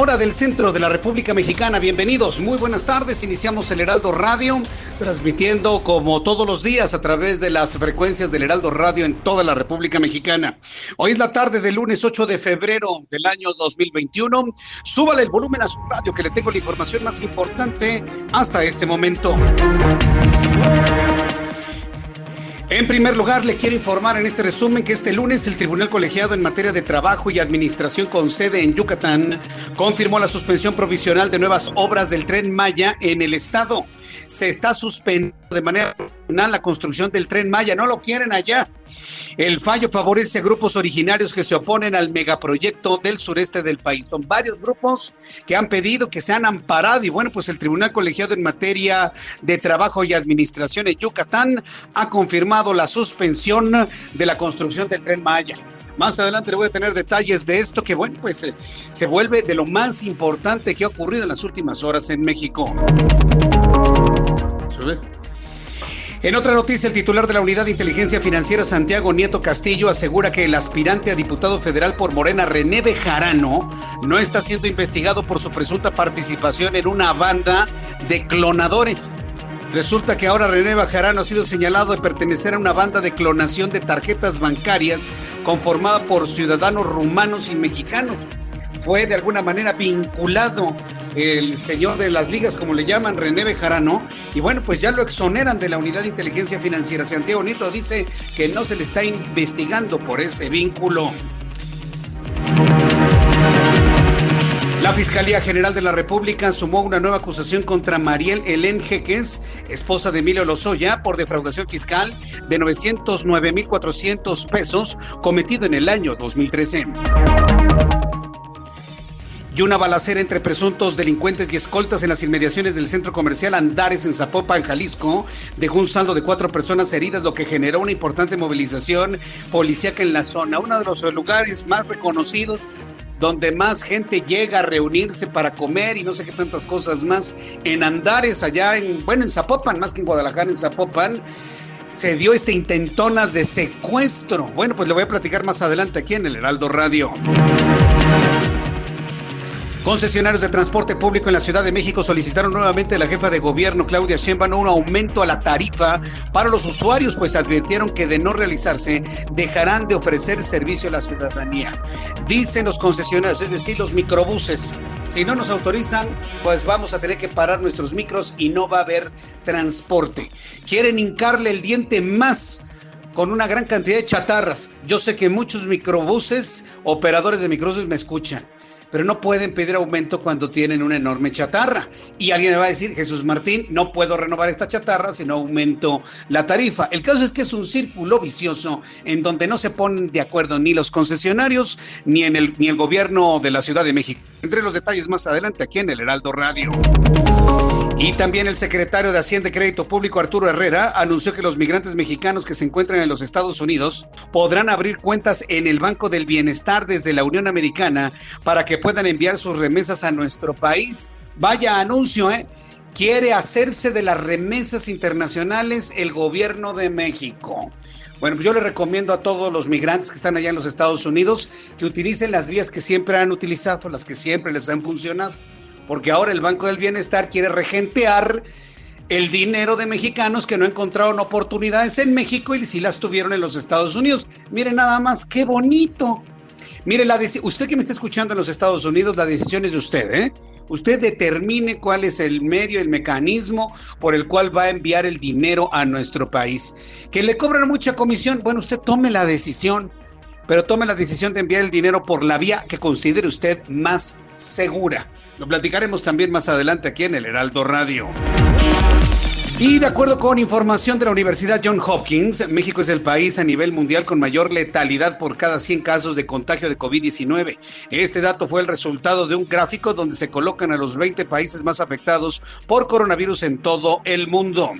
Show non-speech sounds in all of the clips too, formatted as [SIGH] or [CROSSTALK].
Hora del centro de la República Mexicana. Bienvenidos, muy buenas tardes. Iniciamos el Heraldo Radio, transmitiendo como todos los días a través de las frecuencias del Heraldo Radio en toda la República Mexicana. Hoy es la tarde del lunes 8 de febrero del año 2021. Súbale el volumen a su radio que le tengo la información más importante hasta este momento. En primer lugar, le quiero informar en este resumen que este lunes el Tribunal Colegiado en materia de trabajo y administración con sede en Yucatán confirmó la suspensión provisional de nuevas obras del tren Maya en el estado. Se está suspendiendo de manera la construcción del tren Maya, no lo quieren allá. El fallo favorece a grupos originarios que se oponen al megaproyecto del sureste del país. Son varios grupos que han pedido que sean amparados y bueno, pues el Tribunal Colegiado en materia de trabajo y administración en Yucatán ha confirmado la suspensión de la construcción del tren Maya. Más adelante le voy a tener detalles de esto que, bueno, pues eh, se vuelve de lo más importante que ha ocurrido en las últimas horas en México. Sube. En otra noticia, el titular de la Unidad de Inteligencia Financiera, Santiago Nieto Castillo, asegura que el aspirante a diputado federal por Morena, René Bejarano, no está siendo investigado por su presunta participación en una banda de clonadores. Resulta que ahora René Bejarano ha sido señalado de pertenecer a una banda de clonación de tarjetas bancarias conformada por ciudadanos rumanos y mexicanos. Fue de alguna manera vinculado el señor de las ligas, como le llaman, René Bejarano, y bueno, pues ya lo exoneran de la unidad de inteligencia financiera. Santiago Nieto dice que no se le está investigando por ese vínculo. La Fiscalía General de la República sumó una nueva acusación contra Mariel Helen Jeques, esposa de Emilio Lozoya, por defraudación fiscal de 909.400 pesos cometido en el año 2013 y una balacera entre presuntos delincuentes y escoltas en las inmediaciones del centro comercial Andares en Zapopan, Jalisco, dejó un saldo de cuatro personas heridas, lo que generó una importante movilización policíaca en la zona, uno de los lugares más reconocidos donde más gente llega a reunirse para comer y no sé qué tantas cosas más. En Andares, allá en, bueno, en Zapopan, más que en Guadalajara, en Zapopan, se dio esta intentona de secuestro. Bueno, pues le voy a platicar más adelante aquí en el Heraldo Radio. Concesionarios de transporte público en la Ciudad de México solicitaron nuevamente a la jefa de gobierno Claudia Sheinbaum un aumento a la tarifa para los usuarios, pues advirtieron que de no realizarse dejarán de ofrecer servicio a la ciudadanía. Dicen los concesionarios, es decir, los microbuses, si no nos autorizan, pues vamos a tener que parar nuestros micros y no va a haber transporte. Quieren hincarle el diente más con una gran cantidad de chatarras. Yo sé que muchos microbuses, operadores de microbuses me escuchan pero no pueden pedir aumento cuando tienen una enorme chatarra. Y alguien me va a decir, Jesús Martín, no puedo renovar esta chatarra si no aumento la tarifa. El caso es que es un círculo vicioso en donde no se ponen de acuerdo ni los concesionarios ni, en el, ni el gobierno de la Ciudad de México. Entre los detalles más adelante aquí en el Heraldo Radio. Y también el secretario de Hacienda y Crédito Público, Arturo Herrera, anunció que los migrantes mexicanos que se encuentran en los Estados Unidos podrán abrir cuentas en el Banco del Bienestar desde la Unión Americana para que puedan enviar sus remesas a nuestro país. Vaya anuncio, ¿eh? Quiere hacerse de las remesas internacionales el gobierno de México. Bueno, pues yo le recomiendo a todos los migrantes que están allá en los Estados Unidos que utilicen las vías que siempre han utilizado, las que siempre les han funcionado, porque ahora el Banco del Bienestar quiere regentear el dinero de mexicanos que no encontraron oportunidades en México y sí las tuvieron en los Estados Unidos. Mire nada más, qué bonito. Mire, la usted que me está escuchando en los Estados Unidos, la decisión es de usted, ¿eh? Usted determine cuál es el medio, el mecanismo por el cual va a enviar el dinero a nuestro país. Que le cobran mucha comisión, bueno, usted tome la decisión, pero tome la decisión de enviar el dinero por la vía que considere usted más segura. Lo platicaremos también más adelante aquí en el Heraldo Radio. Y de acuerdo con información de la Universidad John Hopkins, México es el país a nivel mundial con mayor letalidad por cada 100 casos de contagio de COVID-19. Este dato fue el resultado de un gráfico donde se colocan a los 20 países más afectados por coronavirus en todo el mundo.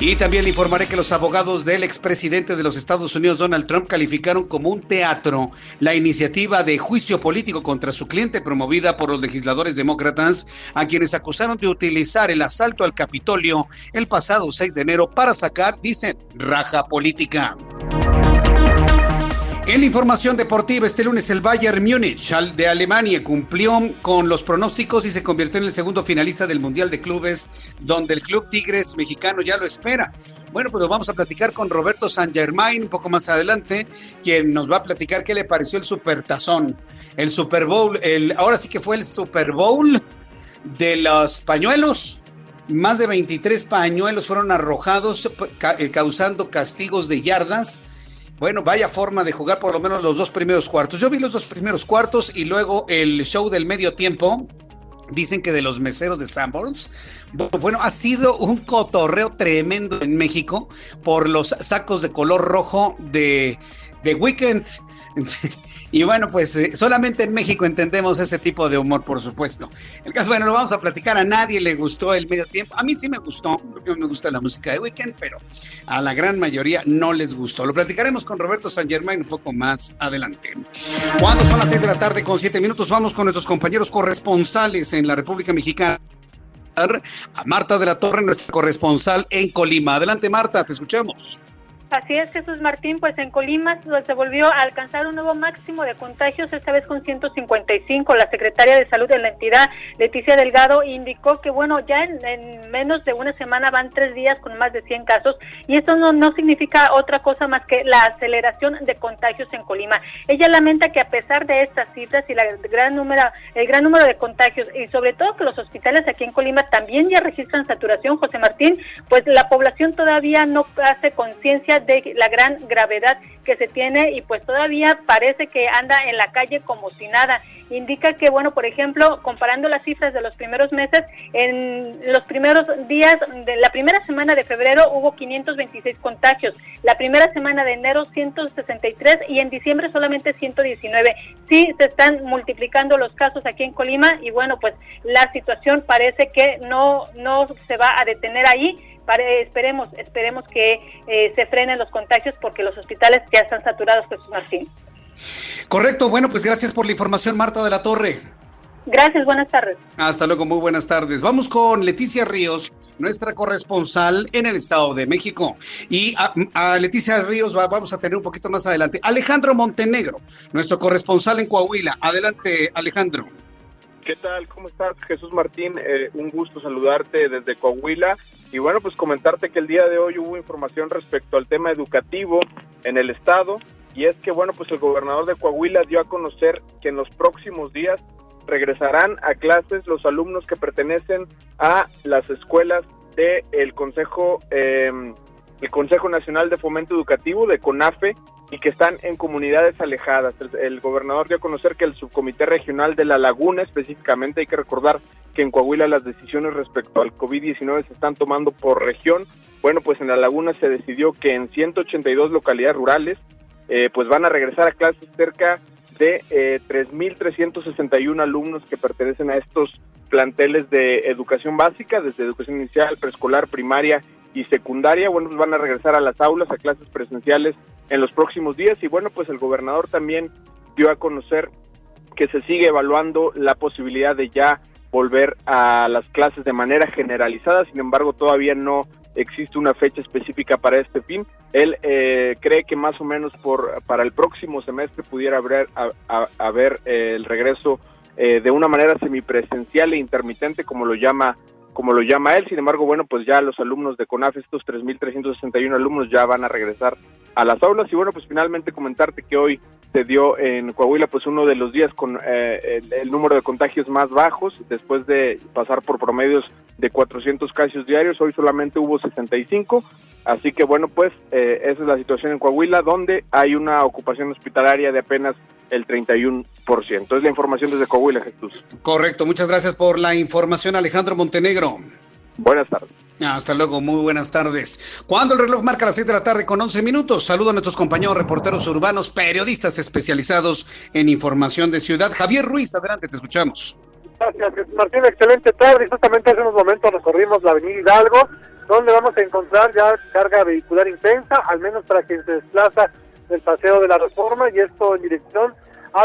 Y también le informaré que los abogados del expresidente de los Estados Unidos, Donald Trump, calificaron como un teatro la iniciativa de juicio político contra su cliente promovida por los legisladores demócratas, a quienes acusaron de utilizar el asalto al Capitolio el pasado 6 de enero para sacar, dicen, raja política. En la información deportiva, este lunes el Bayern Múnich de Alemania cumplió con los pronósticos y se convirtió en el segundo finalista del Mundial de Clubes, donde el Club Tigres mexicano ya lo espera. Bueno, pues vamos a platicar con Roberto San Germain un poco más adelante, quien nos va a platicar qué le pareció el Supertazón, el Super Bowl, el, ahora sí que fue el Super Bowl de los pañuelos. Más de 23 pañuelos fueron arrojados, eh, causando castigos de yardas bueno, vaya forma de jugar por lo menos los dos primeros cuartos. Yo vi los dos primeros cuartos y luego el show del medio tiempo. Dicen que de los meseros de Sanborns. Bueno, ha sido un cotorreo tremendo en México por los sacos de color rojo de, de Weekend. [LAUGHS] Y bueno, pues eh, solamente en México entendemos ese tipo de humor, por supuesto. El caso, bueno, lo vamos a platicar. A nadie le gustó el medio tiempo. A mí sí me gustó, porque me gusta la música de Weekend, pero a la gran mayoría no les gustó. Lo platicaremos con Roberto San Germain un poco más adelante. Cuando son las seis de la tarde con siete minutos, vamos con nuestros compañeros corresponsales en la República Mexicana a Marta de la Torre, nuestra corresponsal en Colima. Adelante, Marta, te escuchamos. Así es, Jesús Martín, pues en Colima se volvió a alcanzar un nuevo máximo de contagios, esta vez con 155. La secretaria de Salud de la entidad, Leticia Delgado, indicó que, bueno, ya en, menos de una semana van tres días con más de 100 casos y esto no, no significa otra cosa más que la aceleración de contagios en Colima. Ella lamenta que a pesar de estas cifras y la gran número, el gran número de contagios y sobre todo que los hospitales aquí en Colima también ya registran saturación, José Martín, pues la población todavía no hace conciencia de la gran gravedad que se tiene y pues todavía parece que anda en la calle como si nada. Indica que, bueno, por ejemplo, comparando las cifras de los primeros meses, en los primeros días de la primera semana de febrero hubo 526 contagios, la primera semana de enero 163 y en diciembre solamente 119. Sí, se están multiplicando los casos aquí en Colima y bueno, pues la situación parece que no, no se va a detener ahí esperemos, esperemos que eh, se frenen los contagios porque los hospitales ya están saturados, Jesús Martín. Correcto, bueno, pues gracias por la información, Marta de la Torre. Gracias, buenas tardes. Hasta luego, muy buenas tardes. Vamos con Leticia Ríos, nuestra corresponsal en el Estado de México. Y a, Leticia Ríos vamos a tener un poquito más adelante. Alejandro Montenegro, nuestro corresponsal en Coahuila. Adelante, Alejandro. ¿Qué tal? ¿Cómo estás, Jesús Martín? Eh, un gusto saludarte desde Coahuila. Y bueno, pues comentarte que el día de hoy hubo información respecto al tema educativo en el estado. Y es que, bueno, pues el gobernador de Coahuila dio a conocer que en los próximos días regresarán a clases los alumnos que pertenecen a las escuelas del el Consejo, eh, el Consejo Nacional de Fomento Educativo, de CONAFE, y que están en comunidades alejadas. El, gobernador dio a conocer que el subcomité regional de La Laguna, específicamente, hay que recordar que en Coahuila las decisiones respecto al COVID-19 se están tomando por región. Bueno, pues en La Laguna se decidió que en 182 localidades rurales, eh, pues van a regresar a clases cerca de eh, 3.361 alumnos que pertenecen a estos planteles de educación básica, desde educación inicial, preescolar, primaria y secundaria. Bueno, pues van a regresar a las aulas, a clases presenciales en los próximos días. Y bueno, pues el gobernador también dio a conocer que se sigue evaluando la posibilidad de ya volver a las clases de manera generalizada, sin embargo todavía no existe una fecha específica para este fin. Él eh, cree que más o menos por para el próximo semestre pudiera haber, haber eh, el regreso eh, de una manera semipresencial e intermitente, como lo llama como lo llama él. Sin embargo, bueno, pues ya los alumnos de CONAF, estos 3.361 alumnos, ya van a regresar a las aulas. Y bueno, pues finalmente comentarte que hoy se dio en Coahuila pues uno de los días con eh, el, número de contagios más bajos después de pasar por promedios de 400 casos diarios, hoy solamente hubo 65, así que bueno pues eh, esa es la situación en Coahuila donde hay una ocupación hospitalaria de apenas el 31%. Es la información desde Coahuila, Jesús. Correcto, muchas gracias por la información Alejandro Montenegro. Buenas tardes. Hasta luego, muy buenas tardes. Cuando el reloj marca las 6 de la tarde con 11 minutos, saludo a nuestros compañeros reporteros urbanos, periodistas especializados en información de ciudad. Javier Ruiz, adelante, te escuchamos. Gracias, Martín. Excelente tarde. Justamente hace unos momentos recorrimos la avenida Hidalgo, donde vamos a encontrar ya carga vehicular intensa, al menos para quien se desplaza del Paseo de la Reforma, y esto en dirección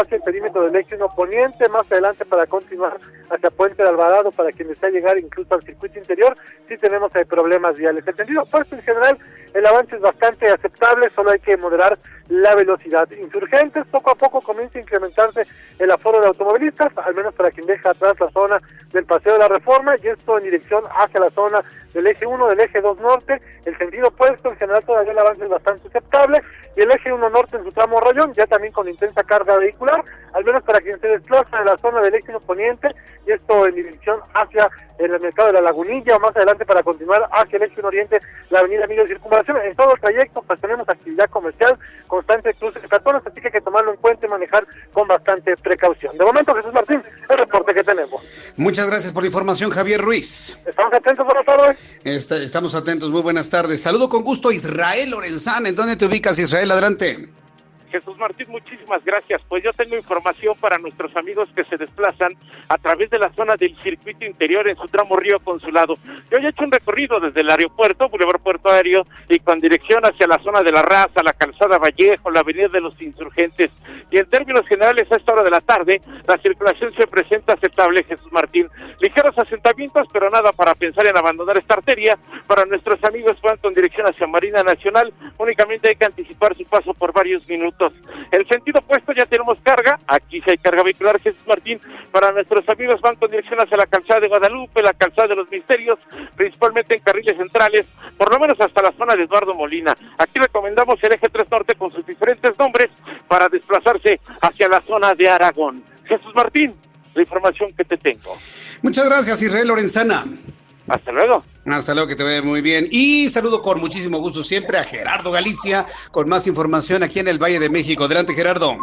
hacia el perímetro del eje 1 poniente, más adelante para continuar hacia Puente de Alvarado, para quien desea llegar incluso al circuito interior, sí tenemos eh, problemas viales. El sentido opuesto en general, el avance es bastante aceptable, solo hay que moderar la velocidad. Insurgentes, poco a poco comienza a incrementarse el aforo de automovilistas, al menos para quien deja atrás la zona del Paseo de la Reforma, y esto en dirección hacia la zona del eje 1, del eje 2 norte, el sentido opuesto, en general todavía el avance es bastante aceptable, y el eje 1 norte en su tramo rayón, ya también con intensa carga vehicular, al menos para quien se desplaza de la zona del eje 1 poniente, y esto en dirección hacia el mercado de la Lagunilla, o más adelante para continuar hacia el eje 1 oriente, la avenida Emilio de En todo el trayecto, pues tenemos actividad comercial, constante cruce de peatones, así que hay que tomarlo en cuenta y manejar con bastante precaución. De momento, Jesús Martín, el reporte que tenemos. Muchas gracias por la información, Javier Ruiz. Estamos atentos, buenas tardes. estamos atentos, muy buenas tardes. Saludo con gusto a Israel Lorenzán. ¿En dónde te ubicas, Israel? Adelante. Jesús Martín, muchísimas gracias. Pues yo tengo información para nuestros amigos que se desplazan a través de la zona del circuito interior en su tramo Río Consulado. Yo he hecho un recorrido desde el aeropuerto, Boulevard Puerto Aéreo, y con dirección hacia la zona de la Raza, la Calzada Vallejo, la Avenida de los Insurgentes. Y en términos generales, a esta hora de la tarde, la circulación se presenta aceptable, Jesús Martín. Ligeros asentamientos, pero nada para pensar en abandonar esta arteria. Para nuestros amigos que van con dirección hacia Marina Nacional, únicamente hay que anticipar su paso por varios minutos. El sentido opuesto ya tenemos carga, aquí sí hay carga vehicular, Jesús Martín, para nuestros amigos van con dirección hacia la calzada de Guadalupe, la calzada de los Misterios, principalmente en carriles centrales, por lo menos hasta la zona de Eduardo Molina. Aquí recomendamos el eje 3 Norte con sus diferentes nombres para desplazarse hacia la zona de Aragón. Jesús Martín, la información que te tengo. Muchas gracias, Israel Lorenzana. Hasta luego. Hasta luego, que te vaya muy bien. Y saludo con muchísimo gusto siempre a Gerardo Galicia con más información aquí en el Valle de México. Adelante, Gerardo.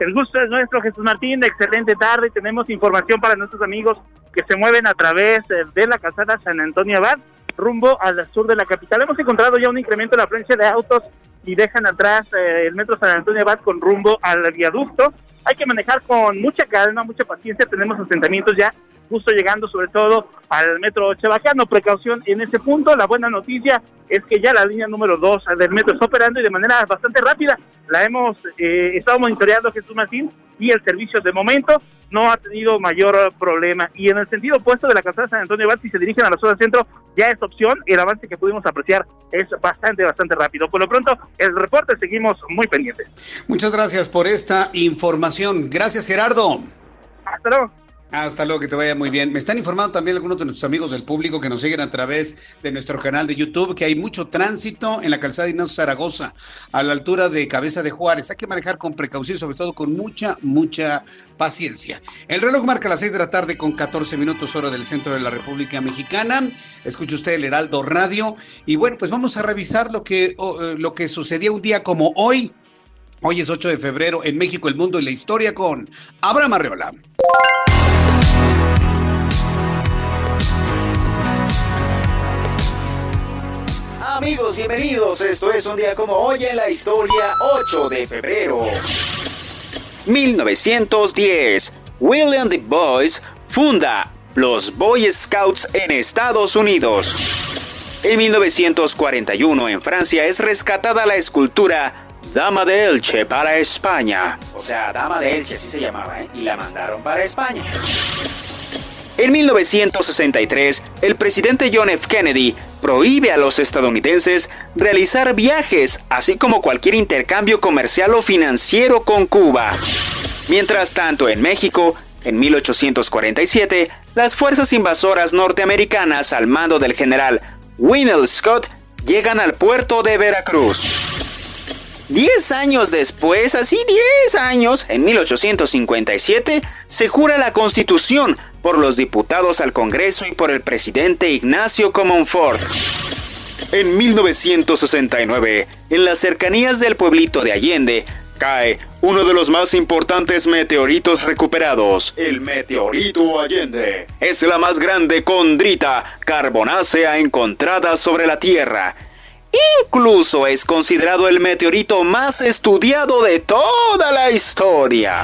El gusto es nuestro, Jesús Martín. Excelente tarde. Tenemos información para nuestros amigos que se mueven a través eh, de la calzada San Antonio Abad rumbo al sur de la capital. Hemos encontrado ya un incremento en la afluencia de autos y dejan atrás eh, el metro San Antonio Abad con rumbo al viaducto. Hay que manejar con mucha calma, mucha paciencia. Tenemos asentamientos ya justo llegando sobre todo al metro Chabacano. Precaución en ese punto. La buena noticia es que ya la línea número 2 del metro está operando y de manera bastante rápida. La hemos eh, estado monitoreando Jesús Martín y el servicio de momento no ha tenido mayor problema. Y en el sentido opuesto de la calzada San Antonio si se dirigen a la zona centro, ya es opción. El avance que pudimos apreciar es bastante, bastante rápido. Por lo pronto, el reporte seguimos muy pendientes. Muchas gracias por esta información. Gracias, Gerardo. Hasta luego. Hasta luego, que te vaya muy bien. Me están informando también algunos de nuestros amigos del público que nos siguen a través de nuestro canal de YouTube que hay mucho tránsito en la calzada de Ignacio Zaragoza, a la altura de Cabeza de Juárez. Hay que manejar con precaución, sobre todo con mucha, mucha paciencia. El reloj marca las 6 de la tarde con 14 minutos hora del centro de la República Mexicana. Escuche usted el Heraldo Radio. Y bueno, pues vamos a revisar lo que, eh, lo que sucedió un día como hoy. Hoy es 8 de febrero en México, el mundo y la historia con Abraham Arreola. Amigos, bienvenidos. Esto es un día como hoy en la historia 8 de febrero. 1910. William D. Boyce funda los Boy Scouts en Estados Unidos. En 1941 en Francia es rescatada la escultura Dama de Elche para España. O sea, Dama de Elche así se llamaba, ¿eh? Y la mandaron para España. En 1963, el presidente John F. Kennedy prohíbe a los estadounidenses realizar viajes, así como cualquier intercambio comercial o financiero con Cuba. Mientras tanto, en México, en 1847, las fuerzas invasoras norteamericanas al mando del general Winnell Scott llegan al puerto de Veracruz. Diez años después, así diez años, en 1857, se jura la Constitución por los diputados al Congreso y por el presidente Ignacio Comonfort. En 1969, en las cercanías del pueblito de Allende, cae uno de los más importantes meteoritos recuperados, el meteorito Allende. Es la más grande condrita carbonácea encontrada sobre la Tierra Incluso es considerado el meteorito más estudiado de toda la historia.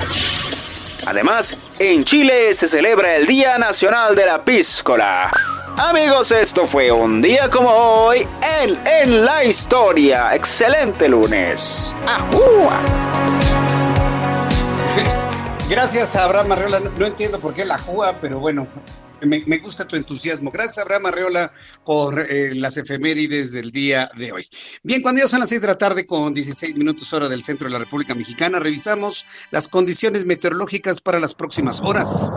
Además, en Chile se celebra el Día Nacional de la Píscola. Amigos, esto fue un día como hoy en En la Historia. Excelente lunes. ¡Ajúa! [LAUGHS] Gracias Abraham Arreola. No, entiendo por qué la jua, pero bueno, me, gusta tu entusiasmo. Gracias, Abraham Arreola, por eh, las efemérides del día de hoy. Bien, cuando ya son las seis de la tarde con 16 minutos hora del centro de la República Mexicana, revisamos las condiciones meteorológicas para las próximas horas.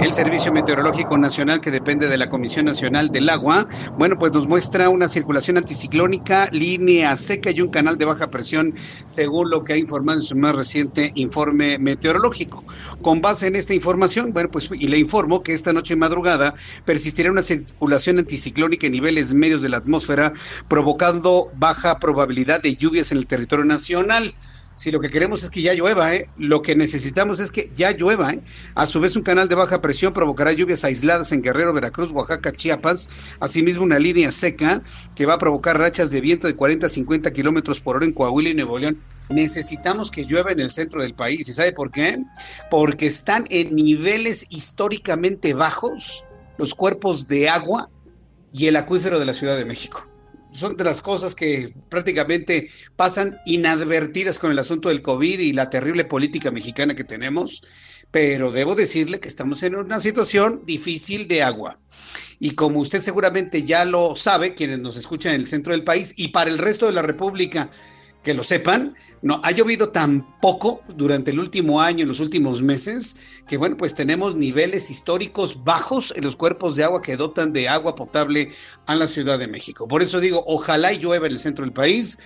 El Servicio Meteorológico Nacional, que depende de la Comisión Nacional del Agua, bueno, pues nos muestra una circulación anticiclónica, línea seca y un canal de baja presión, según lo que ha informado en su más reciente informe meteorológico. Con base en esta información, bueno, pues y le informo que esta noche madrugada persistirá una circulación anticiclónica en niveles medios de la atmósfera, provocando baja probabilidad de lluvias en el territorio nacional. Si lo que queremos es que ya llueva, ¿eh? lo que necesitamos es que ya llueva. ¿eh? A su vez, un canal de baja presión provocará lluvias aisladas en Guerrero, Veracruz, Oaxaca, Chiapas. Asimismo, una línea seca que va a provocar rachas de viento de 40 a 50 kilómetros por hora en Coahuila y Nuevo León necesitamos que llueva en el centro del país. ¿Y sabe por qué? Porque están en niveles históricamente bajos los cuerpos de agua y el acuífero de la Ciudad de México. Son de las cosas que prácticamente pasan inadvertidas con el asunto del COVID y la terrible política mexicana que tenemos, pero debo decirle que estamos en una situación difícil de agua. Y como usted seguramente ya lo sabe, quienes nos escuchan en el centro del país y para el resto de la República, que lo sepan, no ha llovido tan poco durante el último año, en los últimos meses, que bueno, pues tenemos niveles históricos bajos en los cuerpos de agua que dotan de agua potable a la Ciudad de México. Por eso digo, ojalá llueva en el centro del país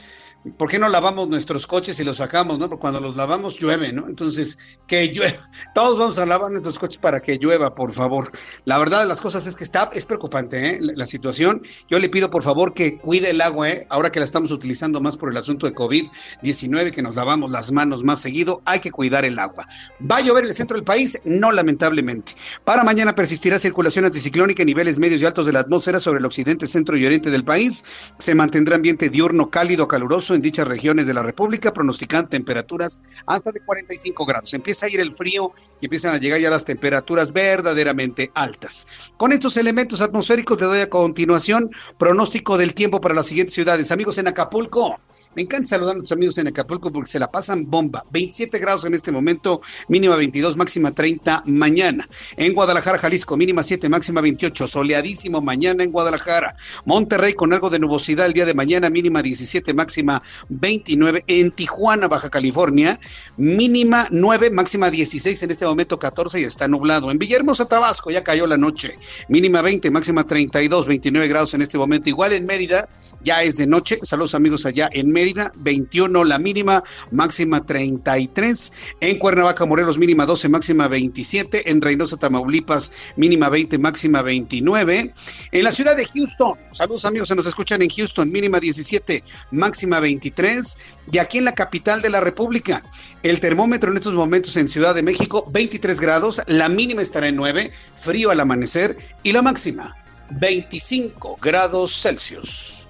¿Por qué no lavamos nuestros coches y los sacamos, no? Porque cuando los lavamos llueve, ¿no? Entonces, que llueva. [LAUGHS] Todos vamos a lavar nuestros coches para que llueva, por favor. La verdad de las cosas es que está, es preocupante, ¿eh? La, situación. Yo le pido, por favor, que cuide el agua, ¿eh? Ahora que la estamos utilizando más por el asunto de COVID-19, que nos lavamos las manos más seguido, hay que cuidar el agua. ¿Va a llover el centro del país? No, lamentablemente. Para mañana persistirá circulación anticiclónica en niveles medios y altos de la atmósfera sobre el occidente, centro y oriente del país. Se mantendrá ambiente diurno, cálido, caluroso en dichas regiones de la República, pronostican temperaturas hasta de 45 grados. Empieza a ir el frío y empiezan a llegar ya las temperaturas verdaderamente altas. Con estos elementos atmosféricos te doy a continuación pronóstico del tiempo para las siguientes ciudades. Amigos en Acapulco, me encanta saludar a nuestros amigos en Acapulco porque se la pasan bomba. 27 grados en este momento, mínima 22, máxima 30 mañana. En Guadalajara, Jalisco, mínima 7, máxima 28. Soleadísimo mañana en Guadalajara. Monterrey con algo de nubosidad el día de mañana, mínima 17, máxima 29. En Tijuana, Baja California, mínima 9, máxima 16, en este momento 14 y está nublado. En Villahermosa, Tabasco, ya cayó la noche. Mínima 20, máxima 32, 29 grados en este momento. Igual en Mérida, ya es de noche. Saludos amigos allá en Mérida, 21 la mínima, máxima 33. En Cuernavaca, Morelos, mínima 12, máxima 27. En Reynosa, Tamaulipas, mínima 20, máxima 29. En la ciudad de Houston, saludos amigos, se nos escuchan en Houston, mínima 17, máxima 23. Y aquí en la capital de la República, el termómetro en estos momentos en Ciudad de México, 23 grados, la mínima estará en 9, frío al amanecer y la máxima 25 grados Celsius.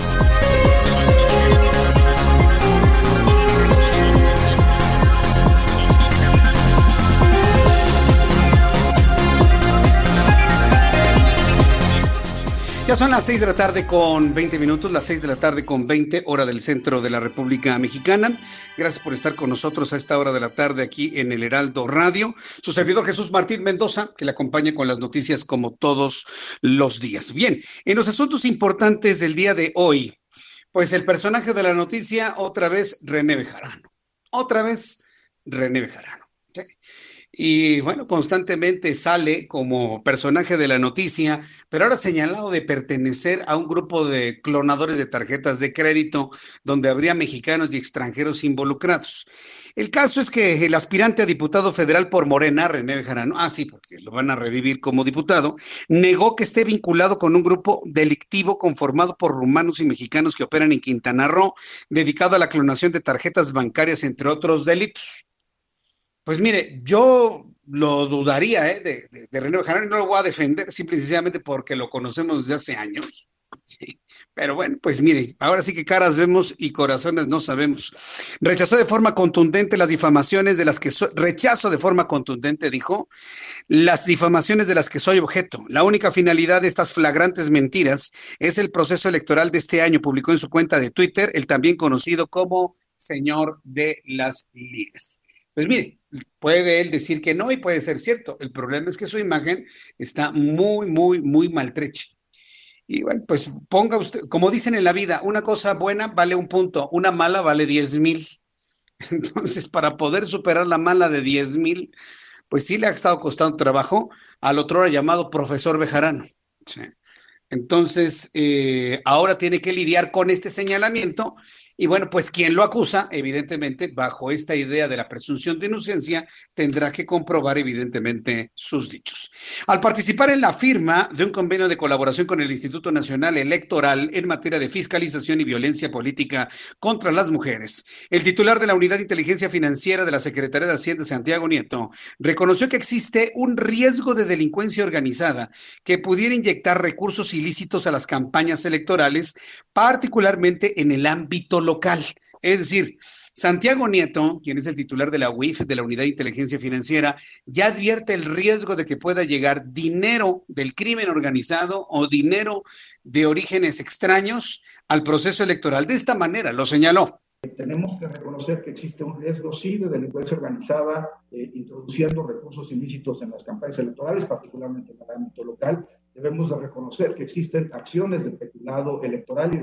Ya son las 6 de la tarde con 20 minutos, las 6 de la tarde con 20, hora del centro de la República Mexicana. Gracias por estar con nosotros a esta hora de la tarde aquí en el Heraldo Radio. Su servidor Jesús Martín Mendoza, que le acompaña con las noticias como todos los días. Bien, en los asuntos importantes del día de hoy, pues el personaje de la noticia, otra vez René Bejarano. Otra vez René Bejarano. Y bueno, constantemente sale como personaje de la noticia, pero ahora señalado de pertenecer a un grupo de clonadores de tarjetas de crédito donde habría mexicanos y extranjeros involucrados. El caso es que el aspirante a diputado federal por Morena, René Bejarano, ah, sí, porque lo van a revivir como diputado, negó que esté vinculado con un grupo delictivo conformado por rumanos y mexicanos que operan en Quintana Roo, dedicado a la clonación de tarjetas bancarias, entre otros delitos. Pues mire, yo lo dudaría ¿eh? de, de, René Bejarano y no lo voy a defender simple y sencillamente porque lo conocemos desde hace años. [LAUGHS] Pero bueno, pues mire, ahora sí que caras vemos y corazones no sabemos. Rechazó de forma contundente las difamaciones de las que soy, rechazo de forma contundente, dijo, las difamaciones de las que soy objeto. La única finalidad de estas flagrantes mentiras es el proceso electoral de este año, publicó en su cuenta de Twitter el también conocido como señor de las ligas. Pues mire, puede él decir que no y puede ser cierto. El problema es que su imagen está muy, muy, muy maltrecha. Y bueno, pues ponga usted, como dicen en la vida, una cosa buena vale un punto, una mala vale diez mil. [LAUGHS] Entonces, para poder superar la mala de diez mil, pues sí le ha estado costando trabajo al otro llamado profesor Bejarano. Entonces, eh, ahora tiene que lidiar con este señalamiento y bueno, pues quien lo acusa, evidentemente, bajo esta idea de la presunción de inocencia, tendrá que comprobar evidentemente sus dichos. Al participar en la firma de un convenio de colaboración con el Instituto Nacional Electoral en materia de fiscalización y violencia política contra las mujeres, el titular de la Unidad de Inteligencia Financiera de la Secretaría de Hacienda, Santiago Nieto, reconoció que existe un riesgo de delincuencia organizada que pudiera inyectar recursos ilícitos a las campañas electorales, particularmente en el ámbito local local. Es decir, Santiago Nieto, quien es el titular de la UIF, de la Unidad de Inteligencia Financiera, ya advierte el riesgo de que pueda llegar dinero del crimen organizado o dinero de orígenes extraños al proceso electoral. De esta manera lo señaló. Tenemos que reconocer que existe un riesgo, sí, de delincuencia organizada, eh, introduciendo recursos ilícitos en las campañas electorales, particularmente en el ámbito local. Debemos de reconocer que existen acciones de peculado electoral y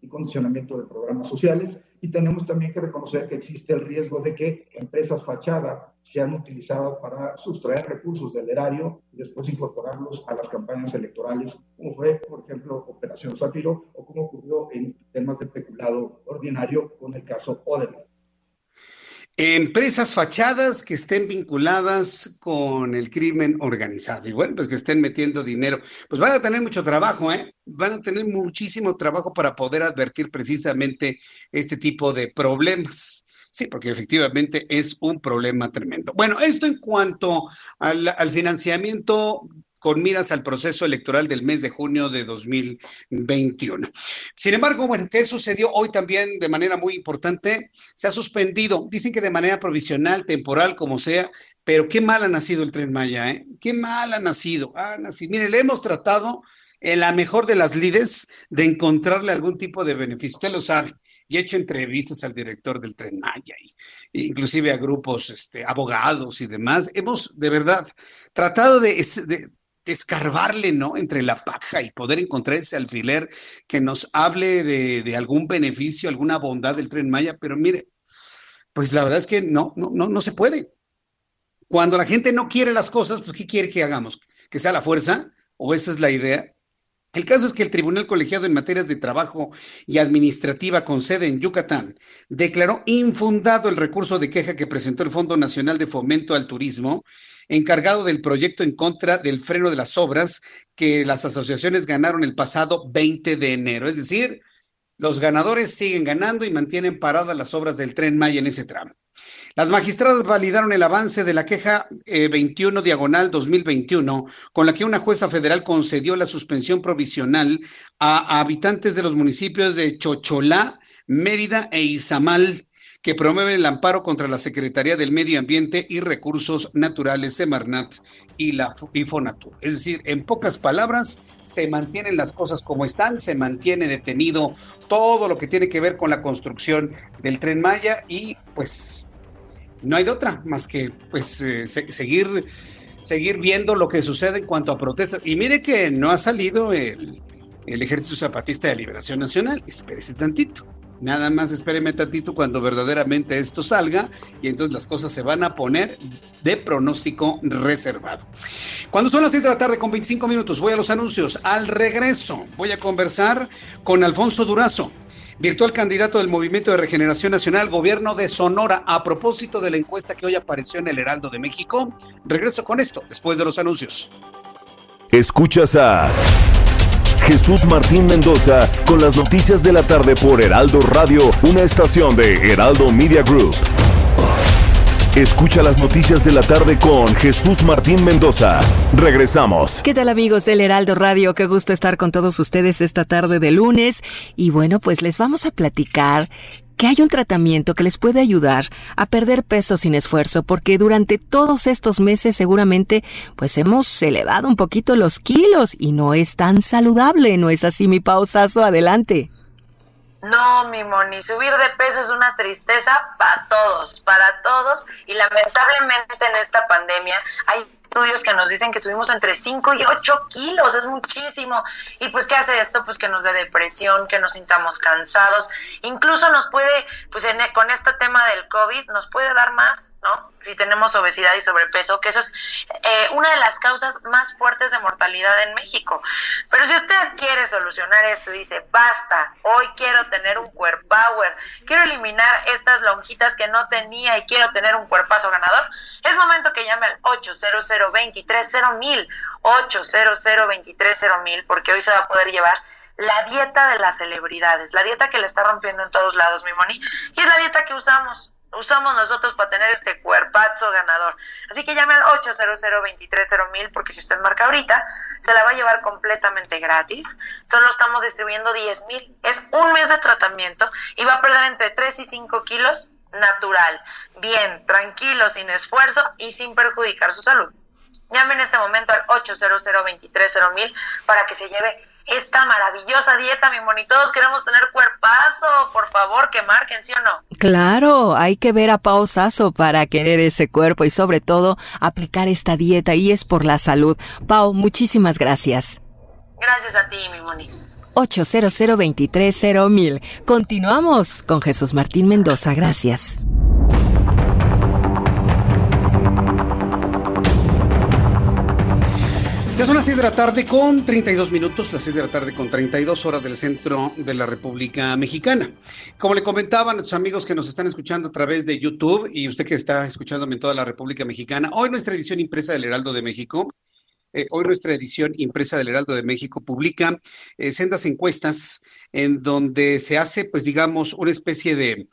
y condicionamiento de programas sociales. Y tenemos también que reconocer que existe el riesgo de que empresas fachada sean utilizadas para sustraer recursos del erario y después incorporarlos a las campañas electorales, como fue, por ejemplo, Operación Zafiro o como ocurrió en temas de peculado ordinario con el caso Odebrecht. Empresas fachadas que estén vinculadas con el crimen organizado y bueno, pues que estén metiendo dinero. Pues van a tener mucho trabajo, ¿eh? Van a tener muchísimo trabajo para poder advertir precisamente este tipo de problemas. Sí, porque efectivamente es un problema tremendo. Bueno, esto en cuanto al, al financiamiento con miras al proceso electoral del mes de junio de 2021. Sin embargo, bueno, ¿qué sucedió hoy también de manera muy importante? Se ha suspendido, dicen que de manera provisional, temporal, como sea, pero qué mal ha nacido el tren Maya, ¿eh? Qué mal ha nacido. Ha nacido. Mire, le hemos tratado en la mejor de las lides de encontrarle algún tipo de beneficio. Usted lo sabe. Y he hecho entrevistas al director del Tren Maya, inclusive a grupos, este, abogados y demás. Hemos, de verdad, tratado de, escarbarle, ¿no? Entre la paja y poder encontrar ese alfiler que nos hable de, algún beneficio, alguna bondad del tren Maya, pero mire, pues la verdad es que no, no, no, no se puede. Cuando la gente no quiere las cosas, pues ¿qué quiere que hagamos? ¿Que sea la fuerza? ¿O esa es la idea? El caso es que el Tribunal Colegiado en Materias de Trabajo y Administrativa con sede en Yucatán declaró infundado el recurso de queja que presentó el Fondo Nacional de Fomento al Turismo encargado del proyecto en contra del freno de las obras que las asociaciones ganaron el pasado 20 de enero. Es decir, los ganadores siguen ganando y mantienen paradas las obras del tren Maya en ese tramo. Las magistradas validaron el avance de la queja 21 eh, diagonal 2021, con la que una jueza federal concedió la suspensión provisional a habitantes de los municipios de Chocholá, Mérida e Izamal que promueve el amparo contra la Secretaría del Medio Ambiente y Recursos Naturales, Semarnat y la y. Es decir, en pocas palabras, se mantienen las cosas como están, se mantiene detenido todo lo que tiene que ver con la construcción del tren Maya y pues no hay de otra más que pues eh, seguir seguir viendo lo que sucede en cuanto a protestas. Y mire que no ha salido el, el Ejército Zapatista de Liberación Nacional, espérese tantito. Nada más espéreme tantito cuando verdaderamente esto salga y entonces las cosas se van a poner de pronóstico reservado. Cuando son las 6 de la tarde con 25 minutos, voy a los anuncios. Al regreso, voy a conversar con Alfonso Durazo, virtual candidato del Movimiento de Regeneración Nacional, Gobierno de Sonora, a propósito de la encuesta que hoy apareció en el Heraldo de México. Regreso con esto después de los anuncios. Escuchas a Jesús Martín Mendoza con las noticias de la tarde por Heraldo Radio, una estación de Heraldo Media Group. Escucha las noticias de la tarde con Jesús Martín Mendoza. Regresamos. ¿Qué tal amigos del Heraldo Radio? Qué gusto estar con todos ustedes esta tarde de lunes. Y bueno, pues les vamos a platicar que hay un tratamiento que les puede ayudar a perder peso sin esfuerzo, porque durante todos estos meses seguramente pues hemos elevado un poquito los kilos y no es tan saludable, ¿no es así mi pausazo? Adelante. No, mi Moni, subir de peso es una tristeza para todos, para todos, y lamentablemente en esta pandemia hay estudios que nos dicen que subimos entre 5 y 8 kilos, es muchísimo. Y pues, ¿qué hace esto? Pues que nos dé depresión, que nos sintamos cansados, incluso nos puede, pues con este tema del COVID, nos puede dar más, ¿no? Si tenemos obesidad y sobrepeso, que eso es eh, una de las causas más fuertes de mortalidad en México. Pero si usted quiere solucionar esto y dice, basta, hoy quiero tener un cuerpo power, quiero eliminar estas lonjitas que no tenía y quiero tener un cuerpazo ganador, es momento que llame al 800 230 mil, 800 mil, porque hoy se va a poder llevar la dieta de las celebridades, la dieta que le está rompiendo en todos lados, mi Moni, y es la dieta que usamos, usamos nosotros para tener este cuerpazo ganador. Así que llame al 800 mil, porque si usted marca ahorita, se la va a llevar completamente gratis. Solo estamos distribuyendo 10 mil. Es un mes de tratamiento y va a perder entre 3 y 5 kilos natural, bien, tranquilo, sin esfuerzo y sin perjudicar su salud. Llame en este momento al 800 mil para que se lleve esta maravillosa dieta, mi moni. Todos queremos tener cuerpazo, por favor, que marquen, ¿sí o no? Claro, hay que ver a Pausazo para querer ese cuerpo y sobre todo aplicar esta dieta y es por la salud. Pau, muchísimas gracias. Gracias a ti, mi moni. 800 mil. Continuamos con Jesús Martín Mendoza. Gracias. Ya son las 6 de la tarde con 32 minutos, las 6 de la tarde con 32 horas del centro de la República Mexicana. Como le comentaba a nuestros amigos que nos están escuchando a través de YouTube y usted que está escuchándome en toda la República Mexicana, hoy nuestra edición impresa del Heraldo de México, eh, hoy nuestra edición impresa del Heraldo de México publica eh, sendas encuestas en donde se hace, pues digamos, una especie de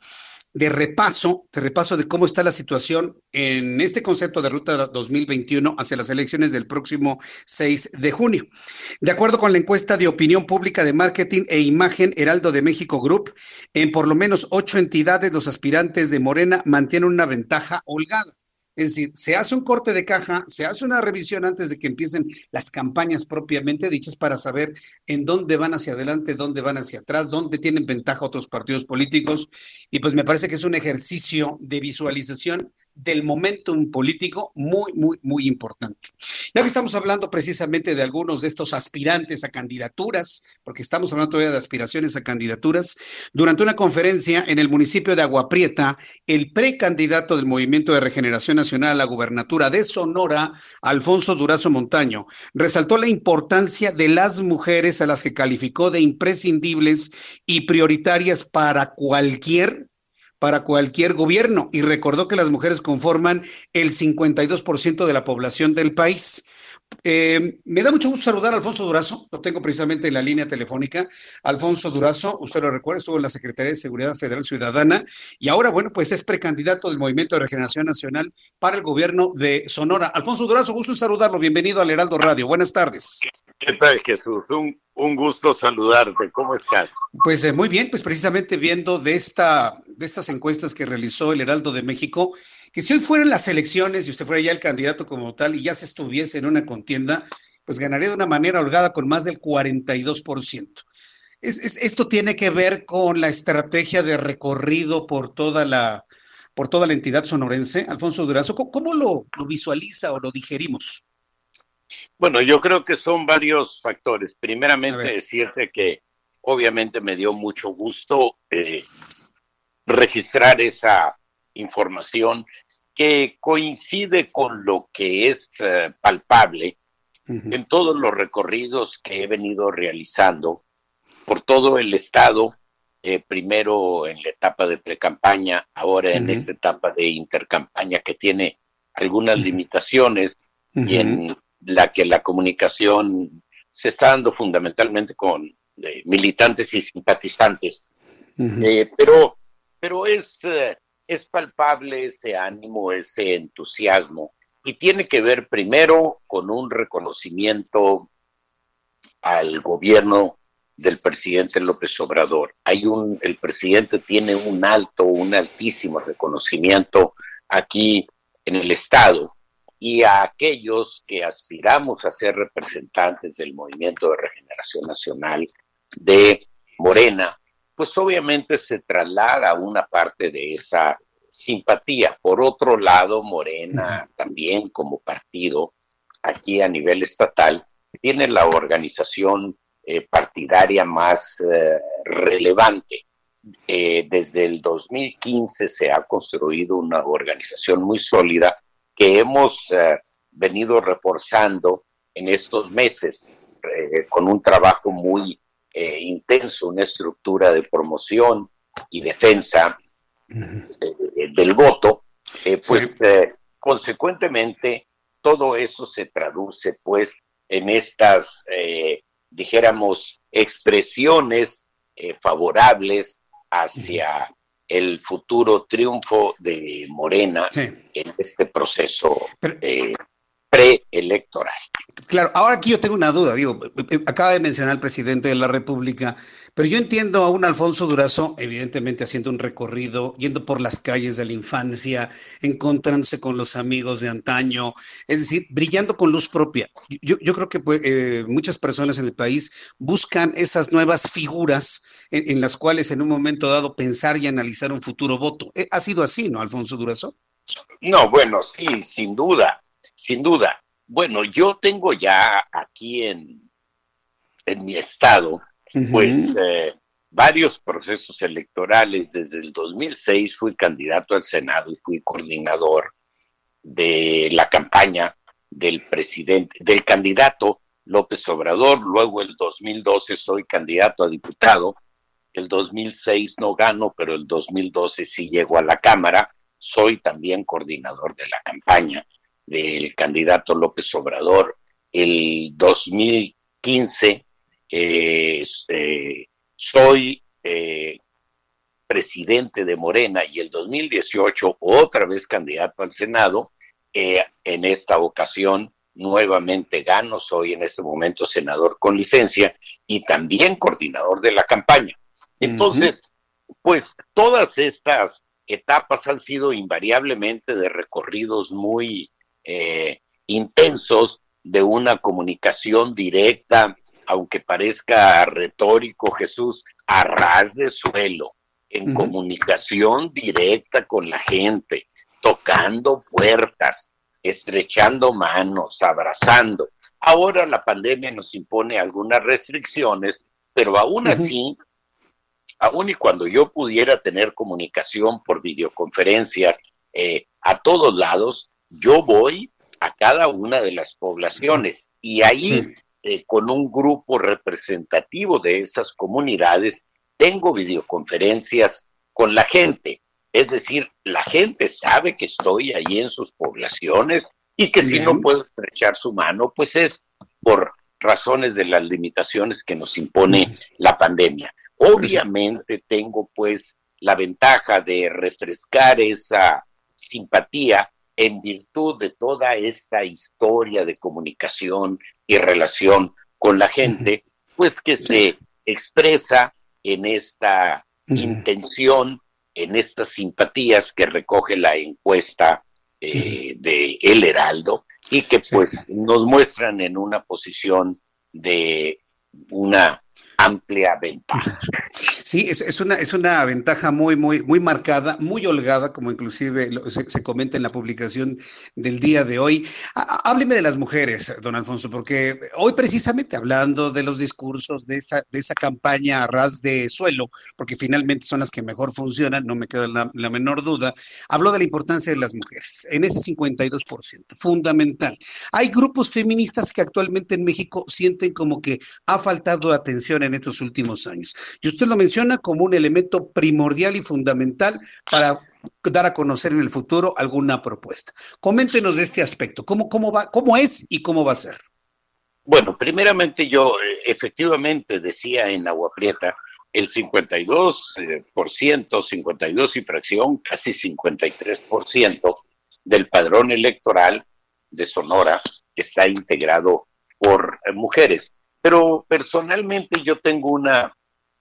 de repaso, de repaso de cómo está la situación en este concepto de ruta 2021 hacia las elecciones del próximo 6 de junio. De acuerdo con la encuesta de opinión pública de marketing e imagen Heraldo de México Group, en por lo menos ocho entidades los aspirantes de Morena mantienen una ventaja holgada. Es decir, se hace un corte de caja, se hace una revisión antes de que empiecen las campañas propiamente dichas para saber en dónde van hacia adelante, dónde van hacia atrás, dónde tienen ventaja otros partidos políticos. Y pues me parece que es un ejercicio de visualización del momentum político muy, muy, muy importante. Ya que estamos hablando precisamente de algunos de estos aspirantes a candidaturas, porque estamos hablando todavía de aspiraciones a candidaturas, durante una conferencia en el municipio de Agua Prieta, el precandidato del Movimiento de Regeneración Nacional a la gubernatura de Sonora, Alfonso Durazo Montaño, resaltó la importancia de las mujeres a las que calificó de imprescindibles y prioritarias para cualquier para cualquier gobierno y recordó que las mujeres conforman el 52% de la población del país. Eh, me da mucho gusto saludar a Alfonso Durazo, lo tengo precisamente en la línea telefónica. Alfonso Durazo, usted lo recuerda, estuvo en la Secretaría de Seguridad Federal Ciudadana y ahora, bueno, pues es precandidato del Movimiento de Regeneración Nacional para el gobierno de Sonora. Alfonso Durazo, gusto en saludarlo, bienvenido al Heraldo Radio, buenas tardes. ¿Qué tal, Jesús? Un, un gusto saludarte. ¿Cómo estás? Pues eh, muy bien, pues precisamente viendo de, esta, de estas encuestas que realizó el Heraldo de México, que si hoy fueran las elecciones y usted fuera ya el candidato como tal y ya se estuviese en una contienda, pues ganaría de una manera holgada con más del 42%. Es, es, esto tiene que ver con la estrategia de recorrido por toda la, por toda la entidad sonorense. Alfonso Durazo, ¿cómo, cómo lo, lo visualiza o lo digerimos? Bueno, yo creo que son varios factores. Primeramente, decirte que obviamente me dio mucho gusto eh, registrar esa información que coincide con lo que es uh, palpable uh -huh. en todos los recorridos que he venido realizando por todo el estado, eh, primero en la etapa de precampaña, ahora en uh -huh. esta etapa de intercampaña que tiene algunas limitaciones y en la que la comunicación se está dando fundamentalmente con eh, militantes y simpatizantes. Eh, pero, pero es, eh, es palpable ese ánimo, ese entusiasmo, y tiene que ver primero con un reconocimiento al gobierno del presidente López Obrador. Hay un, el presidente tiene un alto, un altísimo reconocimiento aquí en el Estado y a aquellos que aspiramos a ser representantes del Movimiento de Regeneración Nacional de Morena, pues obviamente se traslada una parte de esa simpatía. Por otro lado, Morena también como partido, aquí a nivel estatal, tiene la organización eh, partidaria más eh, relevante. Eh, desde el 2015 se ha construido una organización muy sólida que hemos venido reforzando en estos meses con un trabajo muy eh, intenso, una estructura de promoción y defensa del voto, pues sí. consecuentemente todo eso se traduce pues en estas, dijéramos, expresiones favorables hacia el futuro triunfo de Morena sí. en este proceso eh, preelectoral. Claro, ahora aquí yo tengo una duda, digo, acaba de mencionar el presidente de la República, pero yo entiendo a un Alfonso Durazo, evidentemente haciendo un recorrido, yendo por las calles de la infancia, encontrándose con los amigos de antaño, es decir, brillando con luz propia. Yo, yo creo que pues, eh, muchas personas en el país buscan esas nuevas figuras en, en, las cuales en un momento dado pensar y analizar un futuro voto. Eh, ¿Ha sido así, no, Alfonso Durazo? No, bueno, sí, sin duda, sin duda. Bueno, yo tengo ya aquí en, en mi estado, uh -huh. pues eh, varios procesos electorales. Desde el 2006 fui candidato al Senado y fui coordinador de la campaña del presidente, del candidato López Obrador. Luego el 2012 soy candidato a diputado. El 2006 no gano, pero el 2012 sí llego a la Cámara. Soy también coordinador de la campaña del candidato López Obrador. El 2015 eh, eh, soy eh, presidente de Morena y el 2018 otra vez candidato al Senado. Eh, en esta ocasión nuevamente gano, soy en este momento senador con licencia y también coordinador de la campaña. Entonces, uh -huh. pues todas estas etapas han sido invariablemente de recorridos muy eh, intensos de una comunicación directa, aunque parezca retórico, Jesús, a ras de suelo, en uh -huh. comunicación directa con la gente, tocando puertas, estrechando manos, abrazando. Ahora la pandemia nos impone algunas restricciones, pero aún uh -huh. así, aún y cuando yo pudiera tener comunicación por videoconferencias eh, a todos lados, yo voy a cada una de las poblaciones y ahí sí. eh, con un grupo representativo de esas comunidades tengo videoconferencias con la gente. Es decir, la gente sabe que estoy ahí en sus poblaciones y que Bien. si no puedo estrechar su mano, pues es por razones de las limitaciones que nos impone la pandemia. Obviamente tengo pues la ventaja de refrescar esa simpatía en virtud de toda esta historia de comunicación y relación con la gente, pues que se expresa en esta intención, en estas simpatías que recoge la encuesta eh, de El Heraldo y que pues nos muestran en una posición de una amplia ventaja. Sí, es, una, es una ventaja muy, muy, muy marcada, muy holgada, como inclusive se, comenta en la publicación del día de hoy. hábleme de las mujeres, don Alfonso, porque hoy precisamente hablando de los discursos de esa, de esa campaña a ras de suelo, porque finalmente son las que mejor funcionan, no me queda la, la menor duda, hablo de la importancia de las mujeres, en ese 52%, fundamental. Hay grupos feministas que actualmente en México sienten como que ha faltado atención en estos últimos años. Y usted lo menciona como un elemento primordial y fundamental para dar a conocer en el futuro alguna propuesta. Coméntenos de este aspecto, cómo, cómo, va, cómo es y cómo va a ser. Bueno, primeramente yo eh, efectivamente decía en Agua Prieta, el 52%, 52 eh, y fracción, casi 53% del padrón electoral de Sonora está integrado por eh, mujeres. Pero personalmente yo tengo una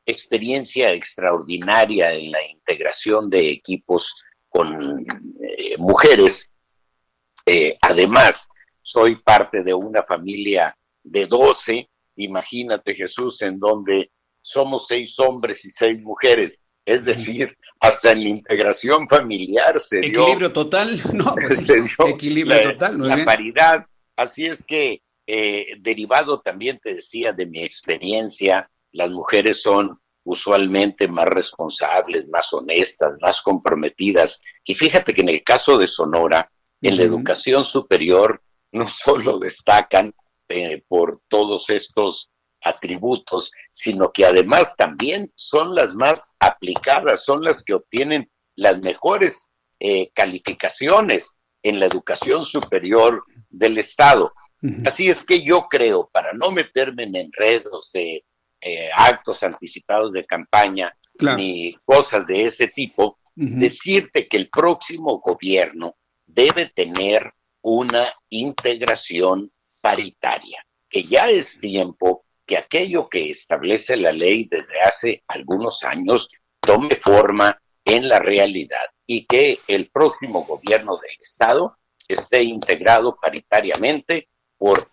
experiencia extraordinaria en la integración de equipos con eh, mujeres. Eh, además, soy parte de una familia de 12, imagínate Jesús, en donde somos seis hombres y seis mujeres, es decir, hasta en la integración familiar se dio... Equilibrio total, [LAUGHS] no, pues [LAUGHS] equilibrio total, la paridad. Así es que eh, derivado también te decía de mi experiencia, las mujeres son usualmente más responsables, más honestas, más comprometidas. Y fíjate que en el caso de Sonora, en la educación superior, no [LAUGHS] solo destacan eh, por todos estos atributos, sino que además también son las más aplicadas, son las que obtienen las mejores eh, calificaciones en la educación superior del Estado. Así es que yo creo, para no meterme en enredos de eh, actos anticipados de campaña ni cosas de ese tipo, decirte que el próximo gobierno debe tener una integración paritaria, que ya es tiempo que aquello que establece la ley desde hace algunos años tome forma en la realidad y que el próximo gobierno del Estado esté integrado paritariamente por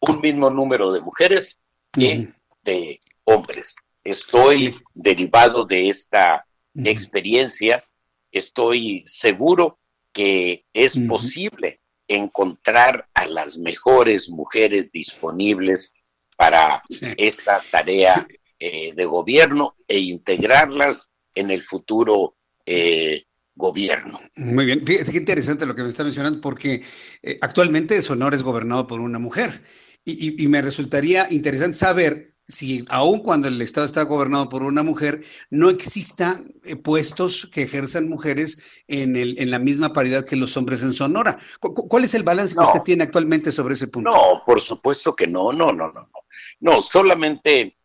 un mismo número de mujeres y de hombres. Estoy derivado de esta experiencia, estoy seguro que es posible encontrar a las mejores mujeres disponibles para esta tarea eh, de gobierno e integrarlas en el futuro eh, gobierno. Muy bien, fíjese qué interesante lo que me está mencionando, porque eh, actualmente Sonora es gobernado por una mujer y, me resultaría interesante saber si aun cuando el Estado está gobernado por una mujer, no existan eh, puestos que ejerzan mujeres en, el, en la misma paridad que los hombres en Sonora. ¿Cuál es el balance que usted tiene actualmente sobre ese punto? No, por supuesto que no, no, no, no. No, no solamente